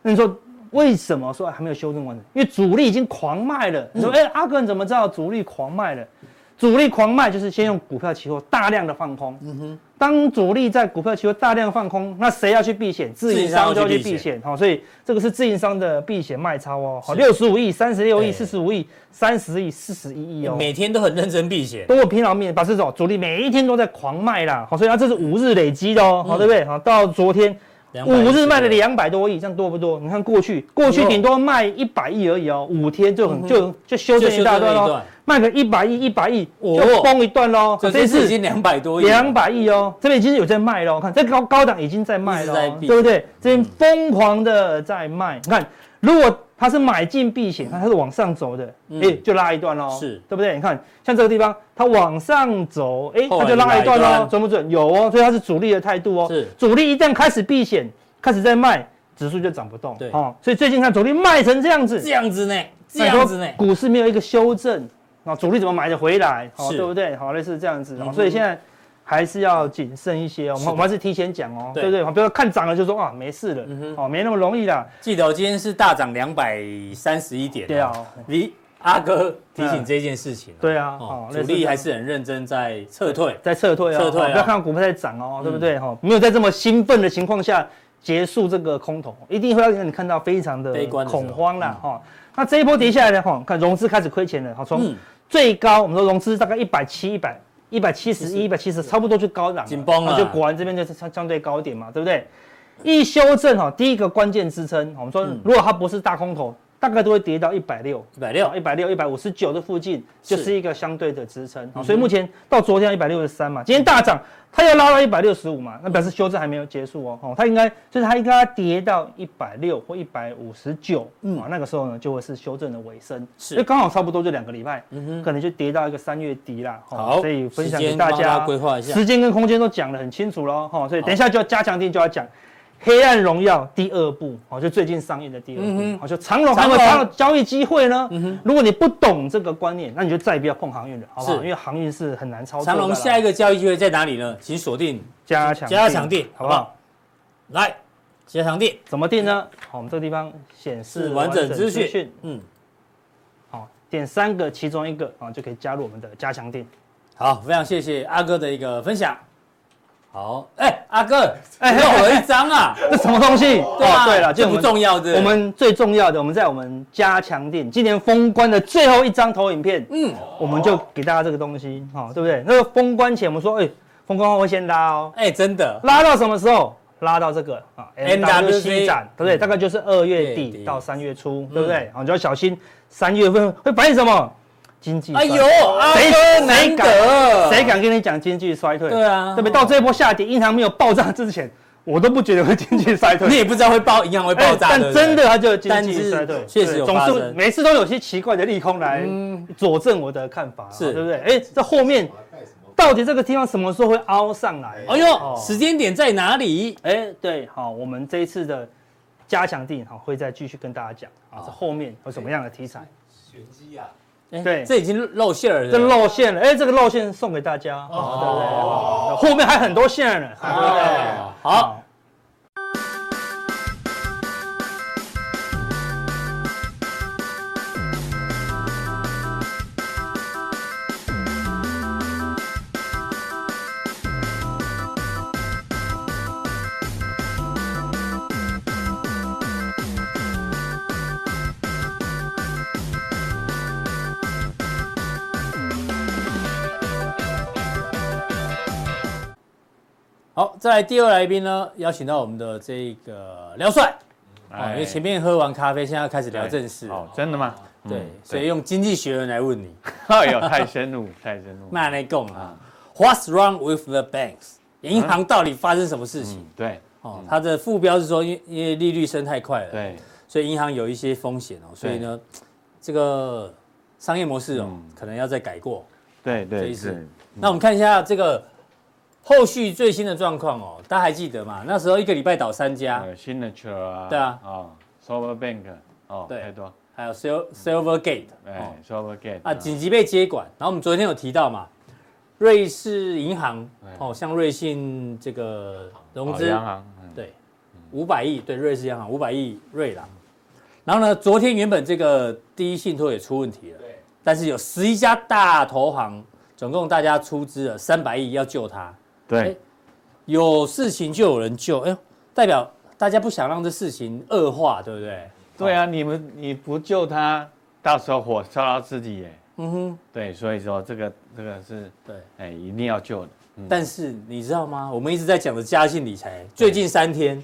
那你说为什么说还没有修正完呢？因为主力已经狂卖了。你说，哎，阿哥你怎么知道主力狂卖了？主力狂卖就是先用股票期货大量的放空。嗯哼。当主力在股票期货大量放空，那谁要去避险？自营商就要去避险。好，所以这个是自营商的避险卖超哦。好，六十五亿、三十六亿、四十五亿、三十亿、四十一亿哦。每天都很认真避险，都有平常面把这种主力每一天都在狂卖啦。好，所以它这是五日累积的哦。好，对不对？好，到昨天。五日卖了两百多亿，这样多不多？你看过去，过去顶多卖一百亿而已哦，五天就很就就修正一大段喽，卖个一百亿一百亿就崩一段喽。这次已经两百多亿，两百亿哦，这边已经有在卖喽。看这高高档已经在卖了，对不对？这边疯狂的在卖。你看如果它是买进避险，它是往上走的，哎、就拉一段喽，是对不对？你看，像这个地方，它往上走，哎、欸，它就拉一段喽，准不准？有哦，所以它是主力的态度哦。是，主力一旦开始避险，开始在卖，指数就涨不动。对，哦，所以最近看主力卖成这样子，这样子呢，这样子呢，股市没有一个修正，啊，主力怎么买得回来？好，对不对？好，类似这样子，嗯、所以现在。还是要谨慎一些，我们我们还是提前讲哦，对不对？不要看涨了就说啊没事了，哦没那么容易啦。记得我今天是大涨两百三十一点，对啊，你阿哥提醒这件事情，对啊，主力还是很认真在撤退，在撤退啊，撤退，不要看到股票在涨哦，对不对？哈，没有在这么兴奋的情况下结束这个空头，一定会让你看到非常的恐慌啦。哈。那这一波跌下来的话，看融资开始亏钱了，好，从最高我们说融资大概一百七一百。一百七十一、一百七十，差不多就高档，紧绷了，就果然这边就是相相对高点嘛，对不对？一修正哈，第一个关键支撑，我们说如果它不是大空头。大概都会跌到一百六、一百六、一百六、一百五十九的附近，就是一个相对的支撑。所以目前到昨天一百六十三嘛，今天大涨，它要拉到一百六十五嘛，那表示修正还没有结束哦。哦，它应该就是它应该跌到一百六或一百五十九，嗯，那个时候呢就会是修正的尾声。是，刚好差不多就两个礼拜，嗯哼，可能就跌到一个三月底啦。好，所以分享给大家规划一下，时间跟空间都讲得很清楚喽。哈，所以等一下就要加强定就要讲。黑暗荣耀第二部，哦，就最近上映的第二部，哦，就长隆还有长荣交易机会呢。如果你不懂这个观念，那你就再也不要碰航运了，好不好？因为航运是很难操作的。长隆下一个交易机会在哪里呢？请锁定加强加强店，好不好？来，加强店怎么定呢？好，我们这个地方显示完整资讯，嗯，好，点三个其中一个啊，就可以加入我们的加强店。好，非常谢谢阿哥的一个分享。好，哎、欸，阿哥，哎、欸，漏了一张啊，这什么东西？对啊，对了，这不重要的，我们最重要的，我们在我们加强店今年封关的最后一张投影片，嗯，我们就给大家这个东西，哈，对不对？那个封关前我们说，哎、欸，封关后会先拉哦，哎、欸，真的，拉到什么时候？拉到这个啊，MWC 展，对不对？大概就是二月底到三月初，嗯、对不对？啊，你就要小心，三月份会反映什么？经济，哎呦，谁谁敢谁敢跟你讲经济衰退？对啊，对不对？到这一波下跌，银行没有爆炸之前，我都不觉得会经济衰退。你也不知道会爆，银行会爆炸。但真的，它就经济衰退，确实有发生。总是每次都有些奇怪的利空来佐证我的看法，是对不对？哎，这后面到底这个地方什么时候会凹上来？哎呦，时间点在哪里？哎，对，好，我们这一次的加强定哈，会再继续跟大家讲啊，这后面有什么样的题材？玄机啊！对，这已经露馅了，这露馅了。哎，这个露馅送给大家，哦，对对，后面还很多馅呢，对不对？好。好，再来第二来宾呢，邀请到我们的这个廖帅，啊，因为前面喝完咖啡，现在开始聊正事。哦，真的吗？对，所以用经济学人来问你。哎呦，太深入，太深入。慢来讲啊，What's wrong with the banks？银行到底发生什么事情？对，哦，它的副标是说，因因为利率升太快了，对，所以银行有一些风险哦，所以呢，这个商业模式哦，可能要再改过。对对是。那我们看一下这个。后续最新的状况哦，大家还记得吗？那时候一个礼拜倒三家，Signature 啊，对啊，啊，Silver Bank，哦，对，太多，还有 Silvergate，哎，Silvergate，啊，紧急被接管。然后我们昨天有提到嘛，瑞士银行哦，像瑞信这个融资，央行，对，五百亿，对，瑞士央行五百亿瑞郎。然后呢，昨天原本这个第一信托也出问题了，对，但是有十一家大投行，总共大家出资了三百亿要救它。对，有事情就有人救，哎呦，代表大家不想让这事情恶化，对不对？对啊，你们你不救他，到时候火烧到自己耶。嗯哼，对，所以说这个这个是对，哎，一定要救的。但是你知道吗？我们一直在讲的嘉信理财，最近三天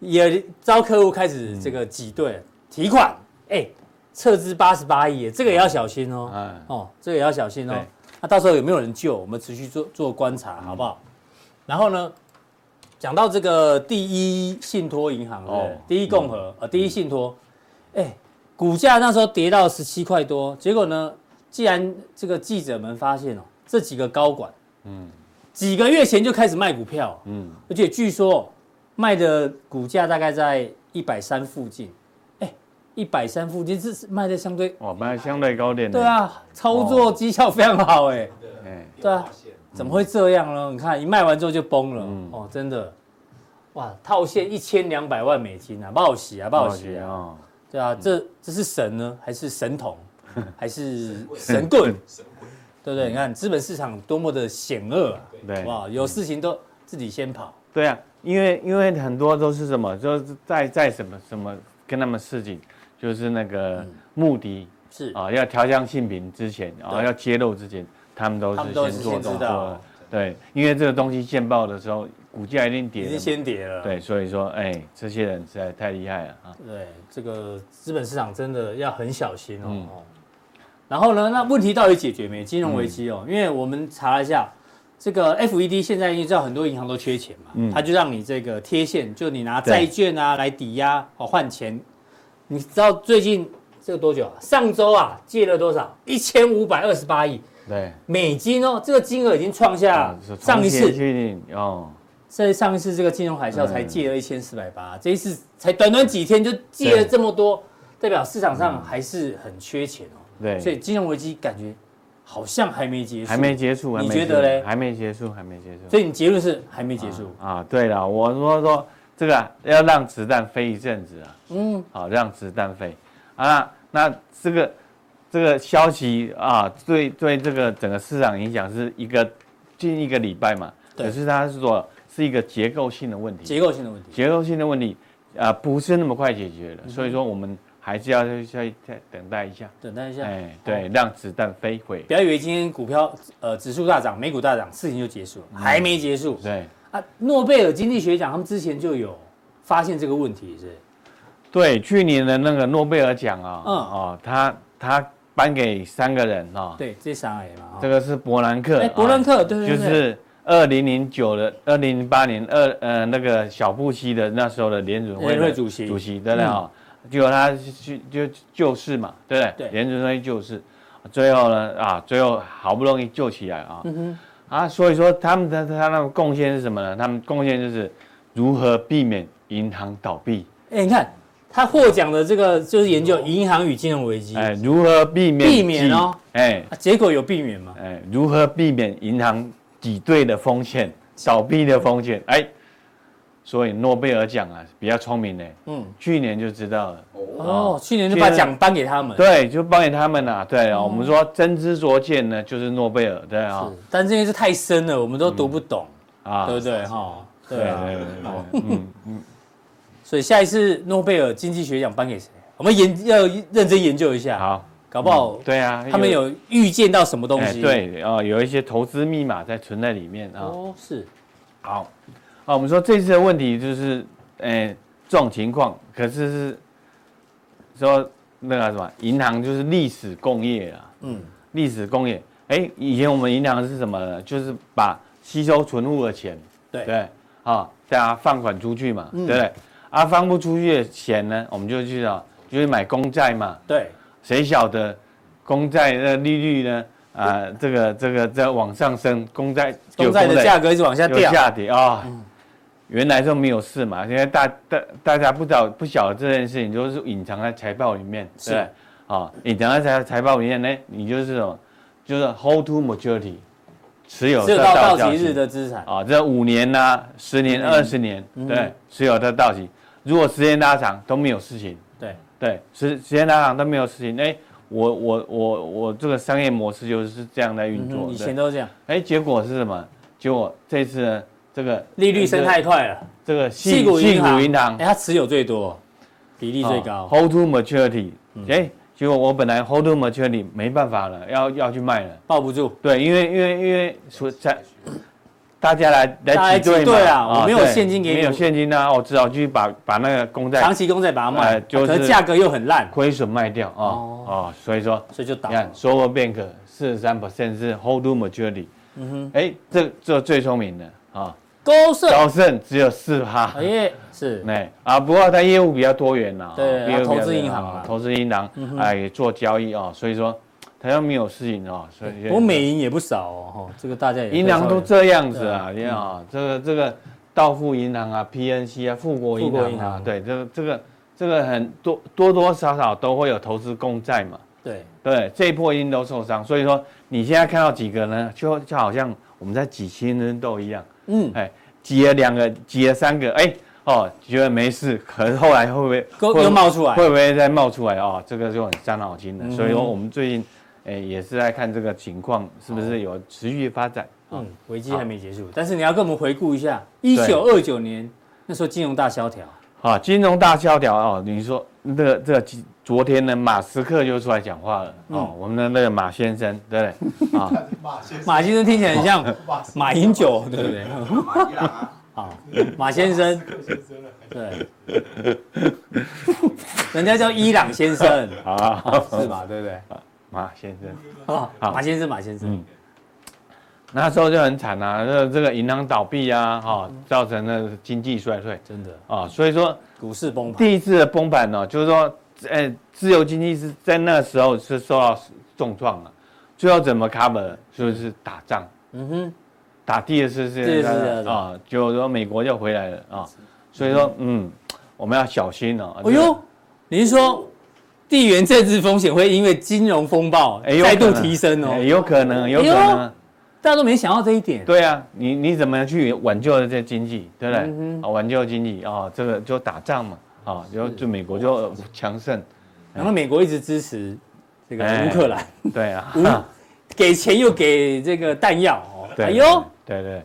也招客户开始这个挤兑提款，哎，撤资八十八亿，这个也要小心哦。嗯哦，这个也要小心哦。那到时候有没有人救？我们持续做做观察，好不好？然后呢，讲到这个第一信托银行，哦，第一共和，呃，第一信托，哎，股价那时候跌到十七块多，结果呢，既然这个记者们发现哦，这几个高管，嗯，几个月前就开始卖股票，嗯，而且据说卖的股价大概在一百三附近。一百三附近，这是卖的相对哦，卖的相对高点。对啊，操作绩效非常好哎。对啊，怎么会这样呢？你看一卖完之后就崩了哦，真的。哇，套现一千两百万美金啊，不好洗啊，不好洗啊。对啊，这这是神呢，还是神童，还是神棍？对不对？你看资本市场多么的险恶啊！对，哇，有事情都自己先跑。对啊，因为因为很多都是什么，就是在在什么什么跟他们事情。就是那个目的，是啊，要调降性品之前，啊，要揭露之前，他们都是先做动作，对，因为这个东西见报的时候，股价一定跌，已经先跌了，对，所以说，哎，这些人实在太厉害了啊。对，这个资本市场真的要很小心哦。然后呢，那问题到底解决没？金融危机哦，因为我们查了一下，这个 FED 现在因为知道很多银行都缺钱嘛，他就让你这个贴现，就你拿债券啊来抵押哦换钱。你知道最近这个多久啊？上周啊借了多少？一千五百二十八亿，对，美金哦，这个金额已经创下上一次哦，在上一次这个金融海啸才借了一千四百八，这一次才短短几天就借了这么多，代表市场上还是很缺钱哦。对，所以金融危机感觉好像还没结束，还没结束，你觉得嘞？还没结束，还没结束。所以你结论是还没结束啊？对了，我说说。这个要让子弹飞一阵子啊，嗯，好，让子弹飞。啊。那这个这个消息啊，对对，这个整个市场影响是一个近一个礼拜嘛，可是它是说是一个结构性的问题，结构性的问题，结构性的问题啊，不是那么快解决的，所以说我们还是要再再等待一下，等待一下，哎，对，让子弹飞回。不要以为今天股票呃指数大涨，美股大涨，事情就结束了，还没结束，对。啊，诺贝尔经济学奖他们之前就有发现这个问题，是？对，去年的那个诺贝尔奖啊，嗯哦，他他颁给三个人啊，对，这三个人嘛，这个是伯南克，伯南克，对对对，就是二零零九的二零零八年二呃那个小布希的那时候的联准会主席主席，对不对啊？结果他去就救市嘛，对不对？对，联准会救市，最后呢啊，最后好不容易救起来啊。嗯哼。啊，所以说他们的他那个贡献是什么呢？他们贡献就是如何避免银行倒闭。哎，你看他获奖的这个就是研究银行与金融危机。哎，如何避免？避免哦。哎，结果有避免吗？哎，如何避免银行挤兑的风险、倒闭的风险？哎。所以诺贝尔奖啊比较聪明呢，嗯，去年就知道了。哦，去年就把奖颁给他们，对，就颁给他们了，对啊，我们说真知灼见呢，就是诺贝尔，对啊，但这件事太深了，我们都读不懂啊，对不对？哈？对对对，嗯嗯，所以下一次诺贝尔经济学奖颁给谁？我们研要认真研究一下，好，搞不好对啊，他们有预见到什么东西？对啊，有一些投资密码在存在里面啊，哦，是，好。啊，我们说这次的问题就是，诶，这种情况，可是是说那个什么，银行就是历史工业啊，嗯，历史工业，哎，以前我们银行是什么呢？就是把吸收存户的钱，对对，啊，大家放款出去嘛，对不对？啊，放不出去的钱呢，我们就去啊，就去买公债嘛，对，谁晓得公债的利率呢？啊，这个这个在往上升，公债公债的价格一直往下掉，下跌啊。原来就没有事嘛，现在大大大家不知道不晓得这件事情，就是隐藏在财报里面，是。对，啊、哦，隐藏在财财报里面呢，你就是这种，就是 hold to maturity，持有到到期日的资产。啊、哦，这五年呐、啊，十年、二十年，嗯、对，持有到到期，如果时间拉长都没有事情，对。对，时时间拉长都没有事情，哎，我我我我这个商业模式就是这样在运作，以前都是这样，哎，结果是什么？结果这次呢？这个利率升太快了，这个矽谷银行，哎，它持有最多，比例最高，hold to maturity，哎，结果我本来 hold to maturity 没办法了，要要去卖了，抱不住，对，因为因为因为说在大家来来挤兑啊，我没有现金给你，没有现金呢，我只好去把把那个公债，长期公债把它卖，就是价格又很烂，亏损卖掉啊啊，所以说，所以就倒，你看，Sober Bank 四十三 percent 是 hold to maturity，嗯哼，哎，这这最聪明的啊。高盛。高盛只有四趴，哎，是，哎啊，不过它业务比较多元呐，对，投资银行，投资银行，哎，做交易啊，所以说它又没有事情啊，所以我美银也不少哦，这个大家也银行都这样子啊，你看啊，这个这个道富银行啊，PNC 啊，富国银行啊，对，这个这个这个很多多多少少都会有投资公债嘛，对。对，这一波已经都受伤，所以说你现在看到几个呢，就就好像我们在挤青春痘一样。嗯，哎，挤了两个，挤了三个，哎，哦，觉得没事，可是后来会不会又冒出来？会不会再冒出来？哦，这个就很伤脑筋了。所以说，我们最近，哎，也是在看这个情况是不是有持续发展。嗯，危机还没结束，但是你要跟我们回顾一下一九二九年那时候金融大萧条。啊，金融大萧条哦，你说这个这个昨天呢，马斯克就出来讲话了哦，我们的那个马先生，对不对？啊，马先生。听起来很像马英九，对不对？好，马先生，对，人家叫伊朗先生啊，是吧？对不对？马先生，啊，马先生，马先生。那时候就很惨啊，这这个银行倒闭啊，哈，造成了经济衰退，真的。啊，所以说股市崩盘。第一次的崩盘呢，就是说，呃，自由经济是在那个时候是受到重创了，最后怎么 cover？就是打仗，嗯哼，打第二次世界大战啊，就说美国就回来了啊，所以说，嗯，我们要小心哦。哎呦，您说地缘政治风险会因为金融风暴再度提升哦？有可能，有可能。大家都没想到这一点。对啊，你你怎么样去挽救这些经济，对不对？啊、嗯，挽救经济啊，这个就打仗嘛，啊，就就美国就强盛，然后美国一直支持这个乌克兰，对啊，给钱又给这个弹药哦，哎呦，对对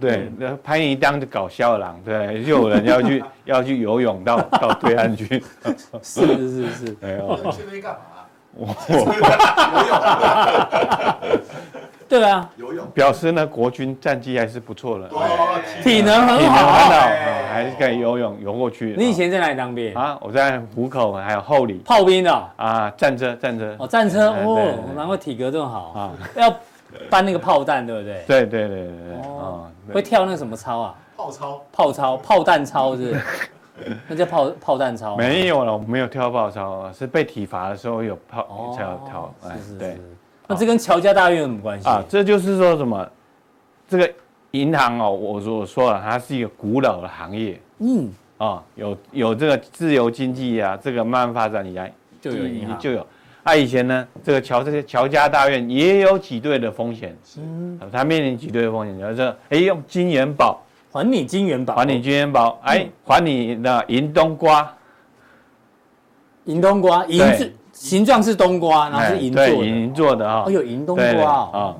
对，那潘仪当搞笑郎，对，就有人要去 要去游泳到到对岸去，是是是，哎呦，去那边干嘛？我。游泳。对啊，游泳表示呢，国军战绩还是不错的，体能很好，体能很好，还是可以游泳游过去。你以前在哪里当兵啊？我在湖口，还有后里。炮兵的啊，战车，战车。哦，战车哦，难怪体格这么好啊。要搬那个炮弹，对不对？对对对对对。哦，会跳那个什么操啊？炮操。炮操，炮弹操是？那叫炮炮弹操？没有了，我没有跳炮操，是被体罚的时候有炮才要跳。哎，对。那这跟乔家大院有什么关系啊？这就是说什么，这个银行哦，我说我说了，它是一个古老的行业，嗯，啊，有有这个自由经济啊，这个慢慢发展以来就有银行就有。啊，以前呢，这个乔这些乔家大院也有挤兑的风险，嗯，它面临挤兑的风险，就是哎，用金元宝还你金元宝，还你金元宝，哎，还你的银冬瓜，银冬瓜，银子。形状是冬瓜，然后是银做的，银做的哈。哦，有银冬瓜啊，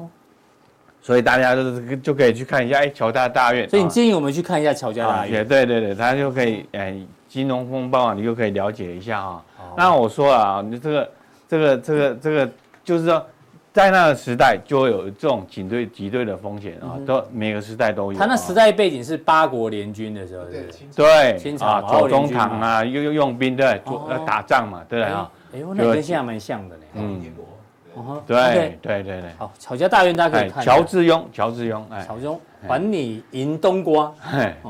所以大家都就可以去看一下，哎，乔家大院。所以你建议我们去看一下乔家大院。对对对，他就可以，哎，金融风暴啊，你就可以了解一下哈。那我说啊，你这个这个这个这个，就是说，在那个时代就会有这种挤兑挤兑的风险啊，都每个时代都有。他那时代背景是八国联军的时候，对对，清朝左宗棠啊，又又用兵对，做要打仗嘛，对啊？哎呦，那跟现在蛮像的呢。嗯，对对对对。好，乔家大院大家可以看。乔致庸，乔致庸，哎，乔致庸，还你银冬瓜。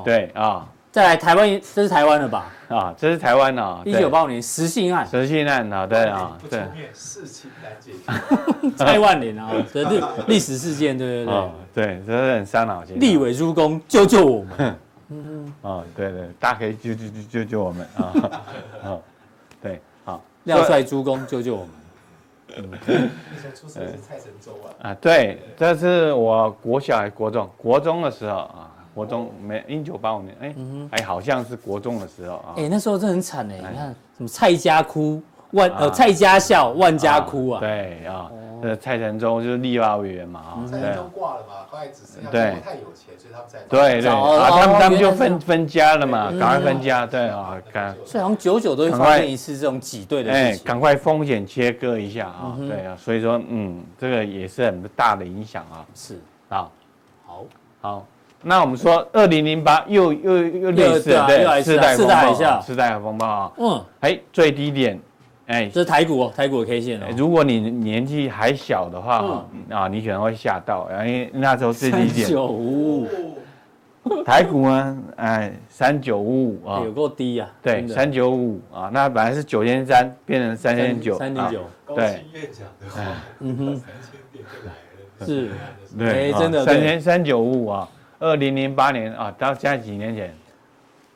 对啊。再来台湾，这是台湾的吧？啊，这是台湾的。一九八五年石信案。石信案啊，对啊，对。事情难解决。蔡万年啊，这是历史事件，对对对。对，这是很伤脑筋。立委诸公，救救我们。嗯嗯。对对，大家可以救救救救救我们啊！啊，对。廖帅诸公救救我们。嗯，以前出生是蔡神州啊。啊，对，这是我国小还国中，国中的时候啊，国中没一九八五年，哎，哎，好像是国中的时候啊。哎，那时候真的很惨哎，你看什么蔡家哭，万呃蔡家笑，万家哭啊。对啊。呃，蔡成忠就是立法委员嘛，啊，蔡成洲挂了嘛，后来只剩下对。太有钱，所以他们在对对啊，他们他们就分分家了嘛，赶快分家，对啊，赶所以好像久久都会发生一次这种挤兑的事情，赶快风险切割一下啊，对啊，所以说嗯，这个也是很大的影响啊，是。啊，好，好，那我们说二零零八又又又类似对，次贷风暴，次贷风暴啊，嗯，哎，最低点。哎，这是台股哦，台股的 K 线哦。如果你年纪还小的话，啊，你可能会吓到，因为那时候最低点。九五五。台股呢，哎，三九五五啊，有够低呀。对，三九五五啊，那本来是九千三，变成三千九，三千九。对，嗯哼，三千点就来了。是，对，真的三千三九五五啊，二零零八年啊，到现在几年前？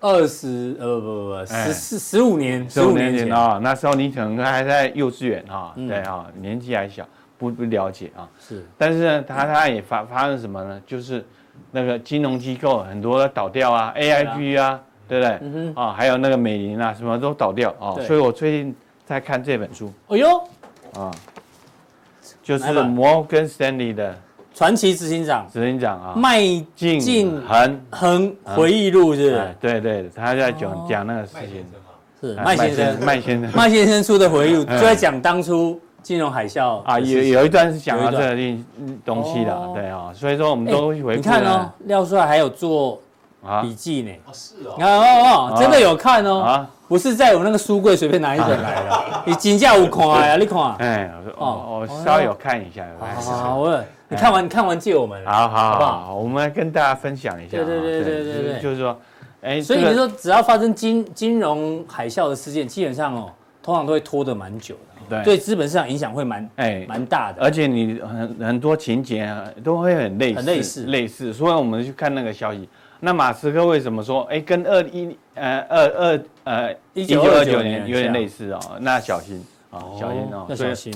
二十呃不不不十四十五年十五年前啊，那时候你可能还在幼稚园啊，对啊，年纪还小，不不了解啊。是，但是呢，他他也发发生什么呢？就是。那个金融机构很多倒掉啊，AIG 啊，对不对？啊，还有那个美林啊，什么都倒掉啊。所以我最近在看这本书。哎呦，啊，就是摩根士丹利的传奇执行长，执行长啊，麦劲亨亨回忆录是不是？对对，他在讲讲那个事情。是麦先生，麦先生，麦先生出的回忆录，就在讲当初。金融海啸啊，有有一段是讲到这个东东西的，对啊，所以说我们都回看哦，廖帅还有做笔记呢。哦是哦。哦哦，真的有看哦。啊。不是在我那个书柜随便拿一本来的。你金价有看呀？你看。哎，我我稍微有看一下。好好，我你看完看完借我们。好好好不好，我们来跟大家分享一下。对对对对对对。就是说，哎，所以你说只要发生金金融海啸的事件，基本上哦，通常都会拖得蛮久的。对，对资本市场影响会蛮哎蛮大的，而且你很很多情节啊都会很类似，很类似类似，所以我们去看那个消息。那马斯克为什么说哎跟二一呃二二呃一九二九年有点类似哦？那小心啊，小心哦，那小心。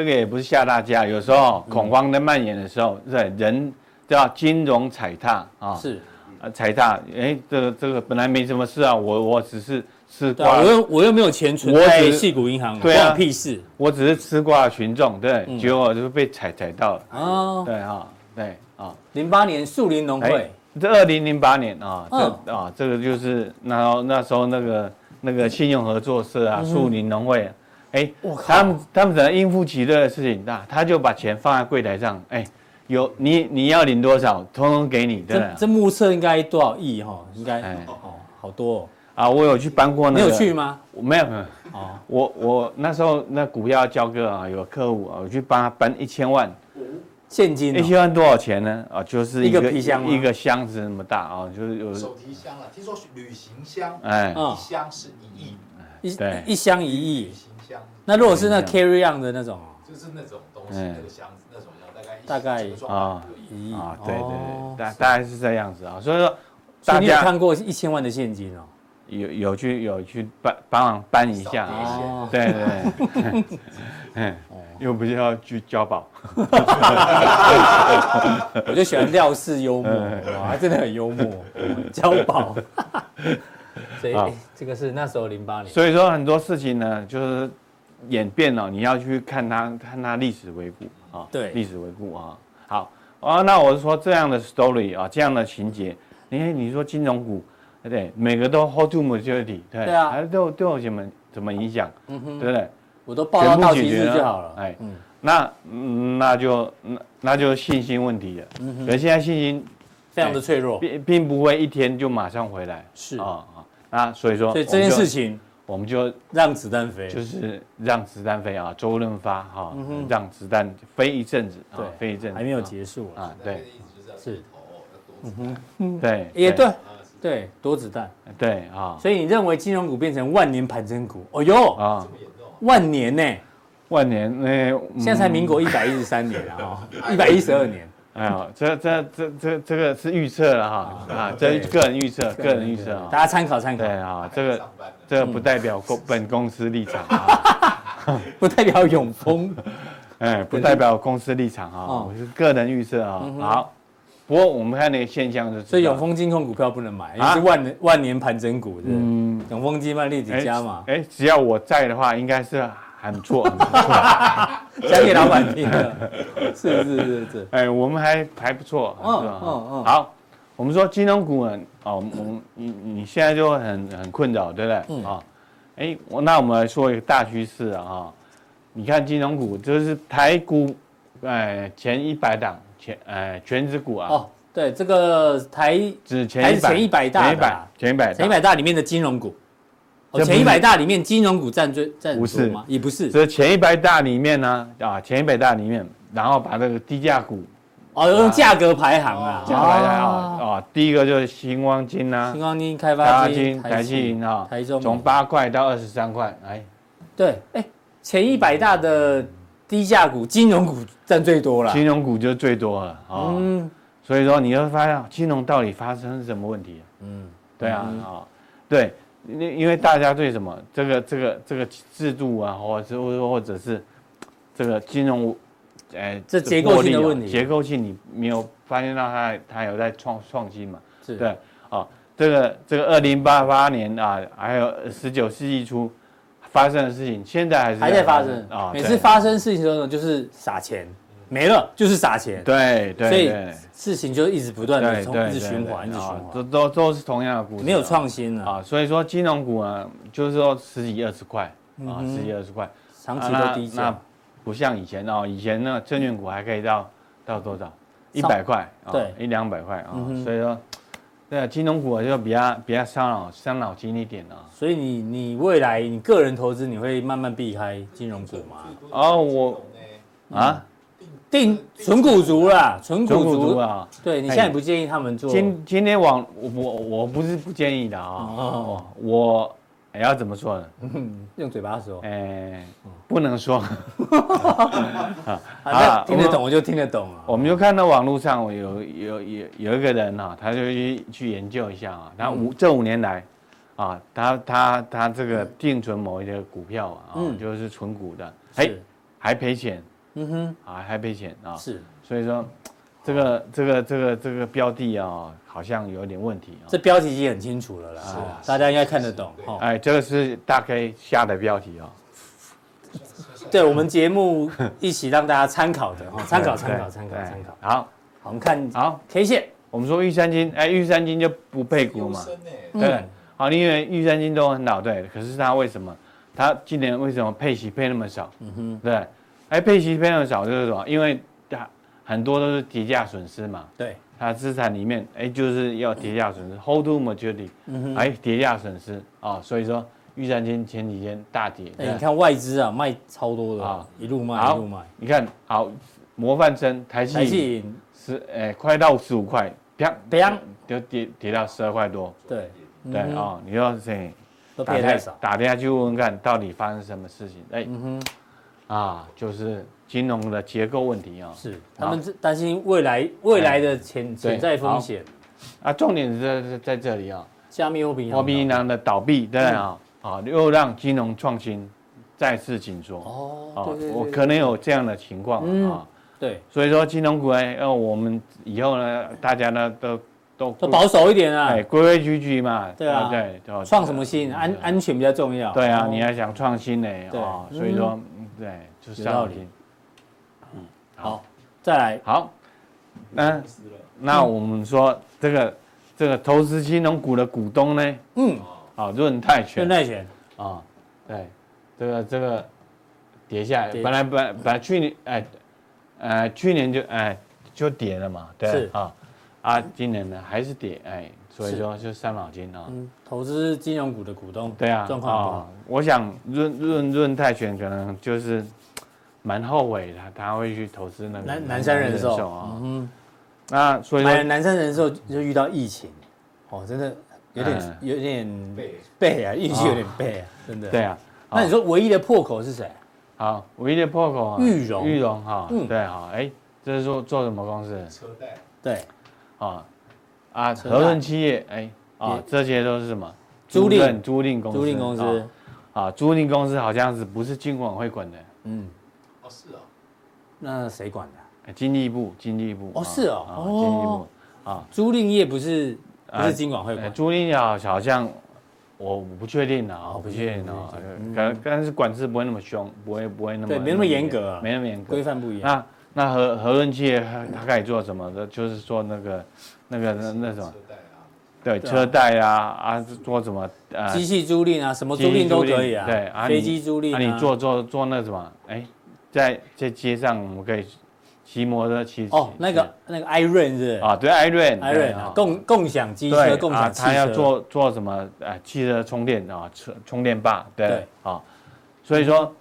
这个也不是吓大家，有时候恐慌的蔓延的时候，对人叫金融踩踏啊，是。啊踩踏，哎这个这个本来没什么事啊，我我只是。吃瓜，我又我又没有钱存在矽谷银行，关我屁事。我只是吃瓜群众，对，结果就被踩踩到了。哦，对啊，对啊。零八年树林农会，这二零零八年啊，这啊这个就是那那时候那个那个信用合作社啊，树林农会，哎，他们他们可能应付起这个事情？大他就把钱放在柜台上，哎，有你你要领多少，通通给你。对，这目测应该多少亿哈？应该哦，好多。啊，我有去搬过那个。你有去吗？我没有没有。哦，我我那时候那股票交割啊，有客户啊，我去帮他搬一千万现金。一千万多少钱呢？啊，就是一个皮箱，一个箱子那么大啊，就是有手提箱了。听说旅行箱，哎，一箱是一亿，一对一箱一亿。那如果是那 carry on 的那种，就是那种东西，那个箱子那种要大概大概啊一亿啊，对对对，大大概是这样子啊。所以说，大家有看过一千万的现金哦？有有去有去搬帮忙搬一下，对对对，嗯，又不是要去交保，我就喜欢料事幽默，哇，真的很幽默，交保，所以这个是那时候零八年，所以说很多事情呢，就是演变了，你要去看它看它历史回顾啊，对，历史回顾啊，好啊，那我是说这样的 story 啊，这样的情节，你看你说金融股。对，每个都 hold to maturity，对，对啊，还都都有什么怎么影响，嗯哼，对不对？我都报到到期日就好了，哎，嗯，那那就那那就信心问题了，嗯哼，可是现在信心非常的脆弱，并并不会一天就马上回来，是。啊啊，那所以说，所以这件事情我们就让子弹飞，就是让子弹飞啊，周润发哈，让子弹飞一阵子，对，飞一阵子还没有结束啊，对，是，嗯哼，对，也对。对，多子弹。对啊，所以你认为金融股变成万年盘整股？哦哟啊，万年呢？万年那现在才民国一百一十三年啊，一百一十二年。哎呀，这这这这这个是预测了哈啊，这个人预测，个人预测啊，大家参考参考。对啊，这个这个不代表公本公司立场啊，不代表永丰，哎，不代表公司立场啊，我是个人预测啊，好。不过我们看那个现象是，所以永丰金控股票不能买，因为是万年万年盘整股，嗯，永丰金、万利几家嘛，哎，只要我在的话，应该是还不错，很不错，讲给老板听的，是是是是，哎，我们还还不错，嗯嗯嗯，好，我们说金融股呢，哦，我们你你现在就很很困扰，对不对？嗯。啊，哎，我那我们来说一个大趋势啊，哈，你看金融股就是台股，哎，前一百档。前哎全指股啊哦，对，这个台指前一百前一百大前一百前一百前一百大里面的金融股，哦，前一百大里面金融股占最占不是。吗？也不是，所以前一百大里面呢啊，前一百大里面，然后把这个低价股哦，用价格排行啊，价格排行啊，哦，第一个就是新光金啊，新光金、开发金、台积银啊，台中。从八块到二十三块，哎，对，哎，前一百大的低价股，金融股占最多了，金融股就最多了，嗯，所以说你会发现金融到底发生什么问题？嗯，对啊，啊，对，因因为大家对什么这个这个这个制度啊，或者是或者是这个金融。哎，这结构性的问题，结构性你没有发现到它它有在创创新嘛？是对，哦，这个这个二零八八年啊，还有十九世纪初发生的事情，现在还是还在发生啊。每次发生事情的时候，就是撒钱没了，就是撒钱。对对，所以事情就一直不断的从一直循环，一直循环，都都都是同样的故事，没有创新啊。所以说金融股呢，就是说十几二十块啊，十几二十块，长期都低价。不像以前哦，以前那个证券股还可以到到多少？一百块，对，一两百块啊。所以说，对金融股就比较比较伤脑伤脑筋一点啊。所以你你未来你个人投资你会慢慢避开金融股吗？哦，我啊，定纯股族啦，纯股族啊。对你现在不建议他们做？今今天网我我不是不建议的啊，哦，我。哎，要怎么说呢？用嘴巴说。哎，不能说。啊，听得懂我就听得懂啊。我们就看到网络上有有有有一个人啊，他就去去研究一下啊。他五这五年来，啊，他他他这个定存某一个股票啊，就是纯股的，哎，还赔钱。嗯哼，啊，还赔钱啊。是，所以说。这个这个这个这个标的啊，好像有点问题啊。这标题已经很清楚了啦，是啊，大家应该看得懂。哎，这个是大 K 下的标题啊。对，我们节目一起让大家参考的哈，参考参考参考参考。好，我们看好 K 线。我们说玉山金，哎，玉山金就不配股嘛。对，好，因为玉山金都很老，对。可是它为什么？它今年为什么配息配那么少？嗯哼，对。哎，配息非常少就是什么？因为它。很多都是跌价损失嘛，对，它资产里面哎就是要跌价损失，hold to maturity，哎跌价损失啊，所以说玉山金前几天大跌，哎你看外资啊卖超多的啊，一路卖一路卖，你看好模范生台积十哎快到十五块，啪啪就跌跌到十二块多，对对啊，你说谁都赔太少，打电话去问问看到底发生什么事情，哎啊就是。金融的结构问题啊，是他们担心未来未来的潜潜在风险。啊，重点是在在这里啊，加密货币货币银行的倒闭，对啊，啊又让金融创新再次紧缩。哦，我可能有这样的情况啊，对，所以说金融股呢，要我们以后呢，大家呢都都都保守一点啊，规规矩矩嘛，对啊，对，创什么新安安全比较重要，对啊，你要想创新呢啊，所以说对，就是道理。好，再来。好，那那我们说这个这个投资金融股的股东呢？嗯，好，润泰全，润泰全啊，对，这个这个跌下来，本来本本来去年哎，呃去年就哎就跌了嘛，对啊啊，今年呢还是跌哎，所以说就伤脑筋啊。嗯，投资金融股的股东对啊，状况啊，我想润润润泰拳可能就是。蛮后悔的，他会去投资那个南南山人寿啊。嗯，那所以买南山人寿就遇到疫情，哦，真的有点有点背啊，运气有点背啊，真的。对啊，那你说唯一的破口是谁？好，唯一的破口啊，裕隆，裕隆哈，对哈，哎，这是做做什么公司？车贷。对，啊啊，合润企业，哎啊，这些都是什么？租赁租赁公司。租赁公司啊，租赁公司好像是不是金管会管的？嗯。哦是哦，那谁管的？经济部，经济部。哦，是哦，经济部啊，租赁业不是不是金管会管？租赁业好像我不确定的啊，不确定啊，可但是管制不会那么凶，不会不会那么对，没那么严格，没那么严格，规范不一样。那那和和润企业它可以做什么的？就是做那个那个那那什么？对，车贷啊啊，做什么？呃，机器租赁啊，什么租赁都可以啊。对，飞机租赁。那你做做做那什么？哎。在在街上，我们可以骑摩托骑哦，那个那个 iRent 是啊，对 iRent，iRent 啊，共共享机车，共享汽车，他要做做什么？呃，汽车充电啊，车充电坝，对啊，所以说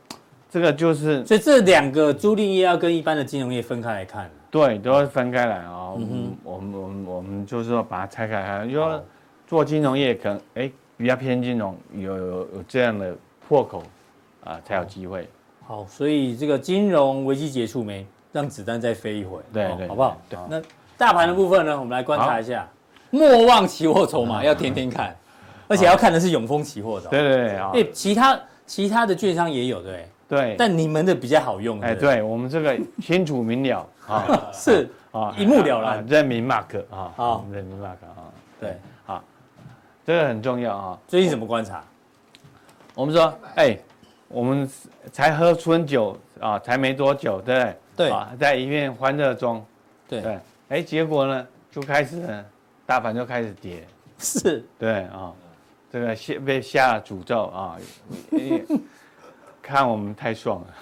这个就是，所以这两个租赁业要跟一般的金融业分开来看，对，都要分开来啊。嗯，我们我们我们就是说把它拆开来，就说做金融业可能哎比较偏金融，有有有这样的破口啊，才有机会。好，所以这个金融危机结束没？让子弹再飞一回，对对，好不好？对。那大盘的部分呢？我们来观察一下，莫忘期货筹码要天天看，而且要看的是永丰期货的。对对对，啊，因为其他其他的券商也有，对。对，但你们的比较好用，哎，对我们这个清楚明了。啊，是啊，一目了然，认明 mark 啊，好，认明 mark 啊，对，好，这个很重要啊。最近怎么观察？我们说，哎，我们才喝春酒啊，才没多久，对不对？对。啊，在一片欢乐中，对。对，哎，结果呢，就开始呢，大盘就开始跌，是，对啊，这个下被下了诅咒啊。看我们太爽了，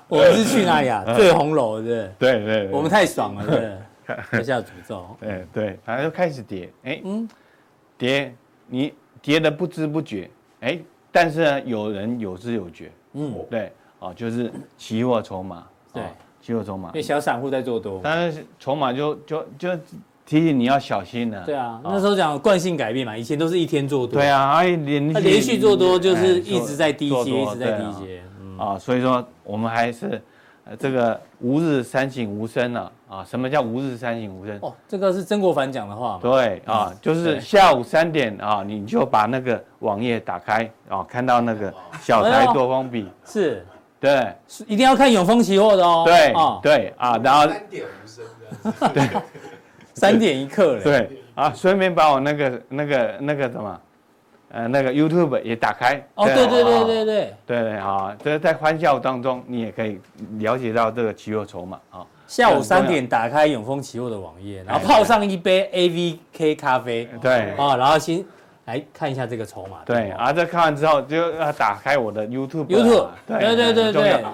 我们是去哪里啊？醉红楼，对对？对，我们太爽了，对，一下诅咒，对对，反正就开始跌，哎，嗯，跌，你跌的不知不觉，哎，但是呢，有人有知有觉，嗯，对，哦，就是期货筹码，对，期货筹码，因为小散户在做多，但是筹码就就就。提醒你要小心了。对啊，那时候讲惯性改变嘛，以前都是一天做多。对啊，哎连他连续做多就是一直在低接，一直在低阶。啊，所以说我们还是这个吾日三省吾身了啊。什么叫吾日三省吾身？哦，这个是曾国藩讲的话。对啊，就是下午三点啊，你就把那个网页打开啊，看到那个小台多空比。是，对，是一定要看永丰期货的哦。对，对啊，然后三点无声对。三点一刻了，对啊，顺便把我那个那个那个什么，呃，那个 YouTube 也打开。哦，对对对对对对对啊，这个在欢笑当中，你也可以了解到这个期货筹码啊。下午三点打开永丰期货的网页，然后泡上一杯 AVK 咖啡，对啊，然后先来看一下这个筹码。对啊，这看完之后就要打开我的 YouTube。YouTube，对对对对。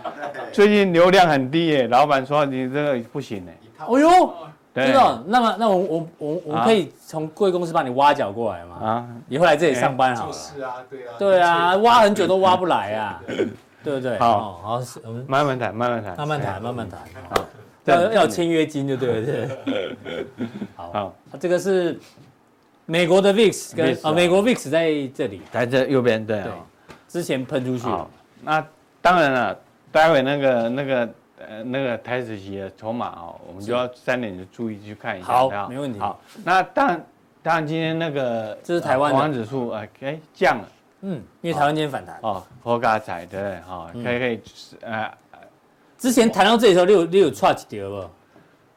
最近流量很低耶，老板说你这个不行哎。哦呦。真的？那么，那我我我我可以从贵公司把你挖角过来吗？啊，以后来这里上班好了。是啊，对啊。对啊，挖很久都挖不来啊，对不对？好，好，我们慢慢谈，慢慢谈，慢慢谈，慢慢谈。好，要要签约金就对了，对。好，这个是美国的 VIX 跟啊，美国 VIX 在这里，在这右边，对。之前喷出去。那当然了，待会那个那个。呃，那个台指期的筹码哦，我们就要三点就注意去看一下。好，没问题。好，那当然，当然今天那个这是台湾的指数啊，哎降了。嗯，因为台湾今天反弹。哦，好加彩对？哈，可以可以，呃，之前谈到这里的时候，你有你有差几点不？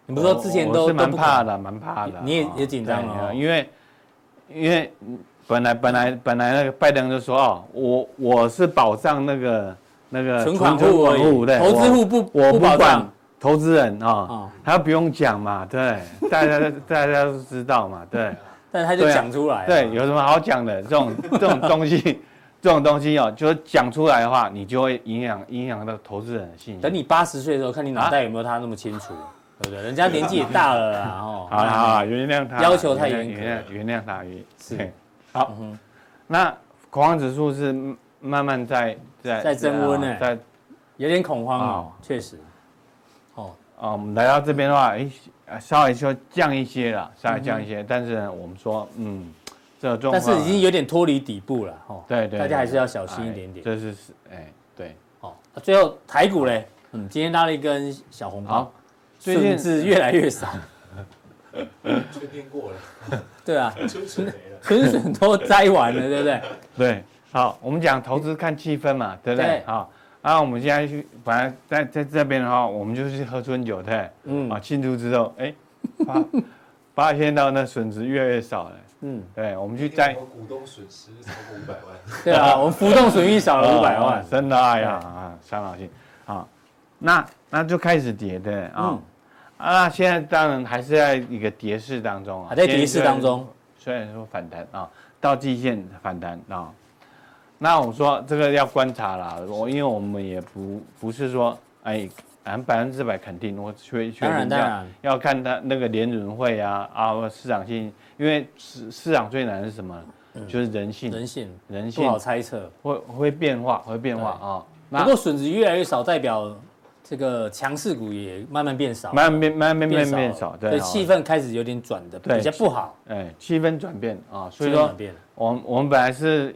你不是说之前都是蛮怕的，蛮怕的。你也也紧张了？因为因为本来本来本来那个拜登就说哦，我我是保障那个。那个存款户对，投资户不我不管投资人啊，他不用讲嘛，对，大家大家都知道嘛，对。但他就讲出来，对，有什么好讲的？这种这种东西，这种东西哦，就是讲出来的话，你就会影响影响到投资人的信心。等你八十岁的时候，看你脑袋有没有他那么清楚，对不对？人家年纪也大了啦，哦。好好，原谅他，要求太严谅原谅他，是。好，那恐慌指数是慢慢在。在在增温呢，在有点恐慌哦，确实。哦，啊，我们来到这边的话，哎，稍微说降一些了，稍微降一些，但是呢，我们说，嗯，这个状况，但是已经有点脱离底部了，哦，对对，大家还是要小心一点点。这是是，哎，对，哦，最后台股嘞，嗯，今天拉了一根小红包，顺子越来越少，春天过了，对啊，春笋没了，春笋都摘完了，对不对？对。好，我们讲投资看气氛嘛，对不对？好，然后我们现在去，本来在在这边的话，我们就去喝春酒，对，嗯，啊，庆祝之后，哎，发 发现到那损失越来越少了，嗯，对，我们去摘。股东损失超过五百万。对啊，我们浮动损益少了 五百万，真的哎呀啊，伤脑筋。好，那那就开始跌，对，啊，啊，现在当然还是在一个跌势当中啊，还在跌势当中，虽然说反弹啊，到季线反弹啊。那我说这个要观察啦，我因为我们也不不是说哎，俺百分之百肯定，我确确定要要看他那个联准会啊啊市场性，因为市市场最难是什么？就是人性，人性，人性不好猜测，会会变化，会变化啊。不过笋子越来越少，代表这个强势股也慢慢变少，慢慢变慢慢变变少，对，气氛开始有点转的比较不好，哎，气氛转变啊，所以说，我我们本来是，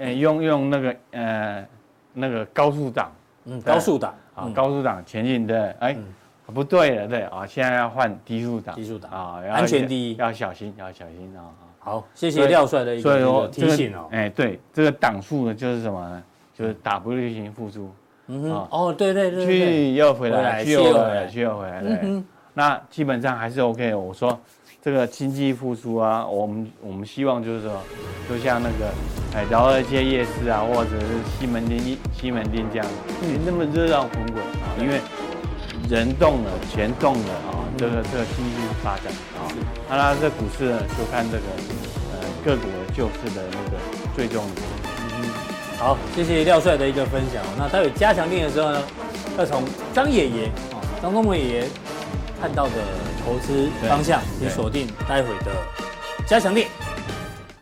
呃，用用那个呃那个高速档，嗯，高速档啊，高速档前进的，哎，不对了，对啊，现在要换低速档，低速档啊，安全第一，要小心，要小心啊。好，谢谢廖帅的一个提醒哦。哎，对，这个档数呢，就是什么呢？就是 W 型复苏。嗯哦，对对对，去又回来，去又回来，去又回来，对。那基本上还是 OK。我说这个经济复苏啊，我们我们希望就是说，就像那个海潮二街夜市啊，或者是西门町西门町这样，没那么热闹滚滚啊。因为人动了，钱动了啊，这个这个经济发展啊。那这股市呢，就看这个呃各股的救市的那个最重要。好，谢谢廖帅的一个分享。那待会加强錠的时候呢，要从张爷爷啊，张忠谋爷爷看到的投资方向，你锁定待会的加强錠。